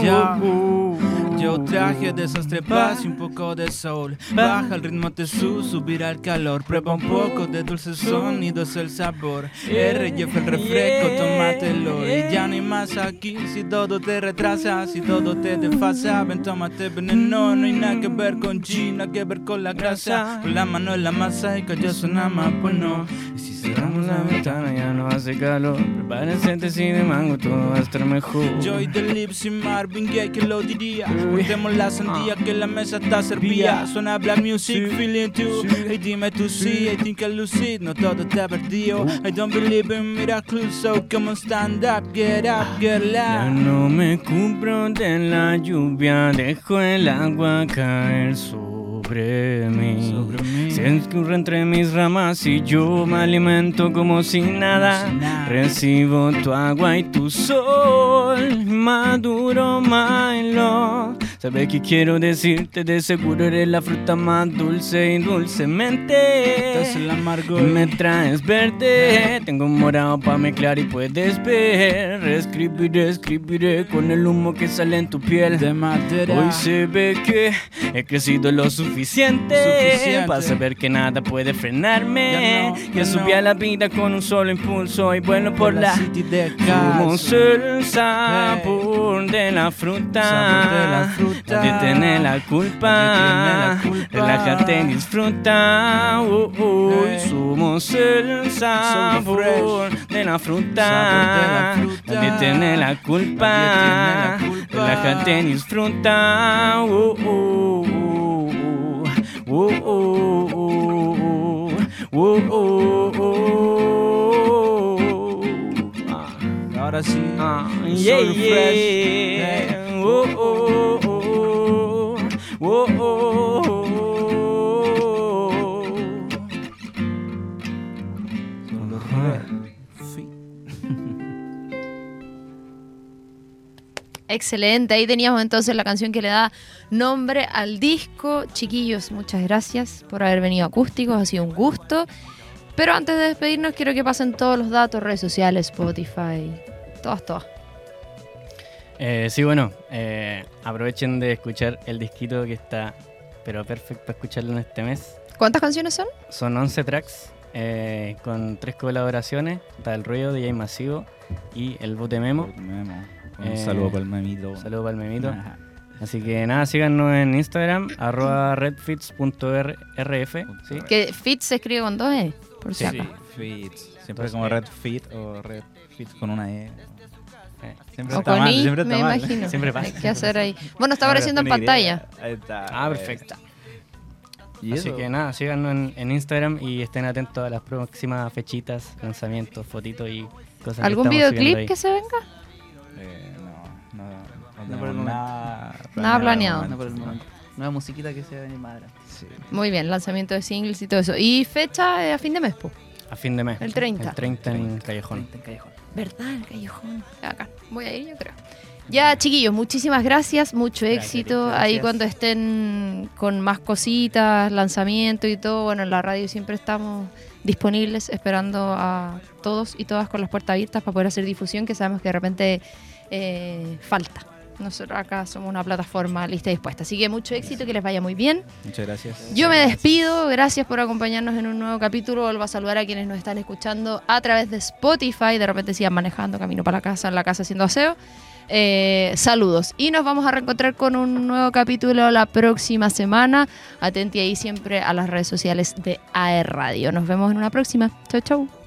Yo traje desastre, paz y un poco de sol. Baja el ritmo te su, subirá el calor. Prueba un poco de dulces sonidos, el sabor. R, lleva el refresco, tómatelo. Y ya no hay más aquí. Si todo te retrasa, si todo te desfasa, ven, tómate veneno. No hay nada que ver con China, que ver con la grasa. Con la mano en la masa y calloso nada más, pues no. Y si Cerramos la ventana, ya no hace calor. Prepárense té de mango, todo va a estar mejor. Joy de Lips y Marvin Gaye, que lo diría? Cortemos la sandía, que la mesa está servida. Suena black music, feeling too. Hey, dime tú sí, I think I lucid, no todo está perdido. I don't believe in miracles, so come on, stand up, get up, get Ya loud. no me cubro de la lluvia, dejo el agua caer sobre mí. Sobre mí. Se escurre entre mis ramas y yo me alimento como si nada. Recibo tu agua y tu sol, maduro Milo. ¿Sabes qué quiero decirte? De seguro eres la fruta más dulce y dulcemente. Estás el amargo me traes verde, tengo un morado pa' mezclar y puedes ver. Escribiré, escribiré con el humo que sale en tu piel. de madera. Hoy se ve que he crecido lo suficiente, suficiente, suficiente. para saber que nada puede frenarme. Ya no, subí no. a la vida con un solo impulso y vuelo por, por la, la, city de Como el sabor hey. de la fruta, de tener la culpa, relájate y disfruta. Oh, oh. Hey. Somos el sabor de la fruta, de tener la culpa, relájate y disfruta. Oh, Whoa, oh, oh, oh. whoa, oh, oh. Ah, ahora sí, ah, yeah, so yeah. Whoa, oh, oh, oh, whoa, oh. Excelente, ahí teníamos entonces la canción que le da nombre al disco. Chiquillos, muchas gracias por haber venido acústicos, ha sido un gusto. Pero antes de despedirnos, quiero que pasen todos los datos, redes sociales, Spotify, todas, todas. Eh, sí, bueno, eh, aprovechen de escuchar el disquito que está, pero perfecto para escucharlo en este mes. ¿Cuántas canciones son? Son 11 tracks eh, con tres colaboraciones. Está el ruido, DJ Masivo y el bote Memo. Memo. Un Eh, saludo para el memito. Un saludo para el memito. Ajá. Así que nada, síganos en Instagram, arroba redfits.rf. ¿sí? Que Fit se escribe con dos E, por si Sí. Fits. Siempre Entonces, como eh, Red Fit o Red Fit con una E. Eh, Siempre O está con mal, I, siempre está me mal. imagino. Siempre pasa. Hay que hacer ahí. Bueno, está Ahora apareciendo en pantalla. Ahí está. Ah, perfecto. ¿Y Así que nada, síganos en, en Instagram y estén atentos a las próximas fechitas, lanzamientos, fotitos y cosas ¿Algún videoclip que se venga? Eh, no, no, por el tenemos momento. nada Nada planeado. de No momento. por el momento. Nueva musiquita que se va a venir más adelante. Sí. Muy bien, lanzamiento de singles y todo eso. Y fecha eh, a fin de mes, po. A fin de mes. El 30. El 30 en Callejón. En Callejón. ¿Verdad? El callejón. Acá. Voy a ir, yo creo. Ya, chiquillos, muchísimas gracias, mucho Gracias, éxito. gracias. Ahí cuando estén con más cositas, lanzamiento y todo, bueno, en la radio siempre estamos disponibles, esperando a todos y todas con las puertas abiertas para poder hacer difusión, que sabemos que de repente eh, falta. Nosotros acá somos una plataforma lista y dispuesta. Así que mucho éxito, que les vaya muy bien. Muchas gracias. Yo me despido, gracias por acompañarnos en un nuevo capítulo. Vuelvo a saludar a quienes nos están escuchando a través de Spotify. De repente sigan manejando camino para la casa, en la casa haciendo aseo. Eh, saludos. Y nos vamos a reencontrar con un nuevo capítulo la próxima semana. Atenti ahí siempre a las redes sociales de AE Radio. Nos vemos en una próxima. Chau, chau.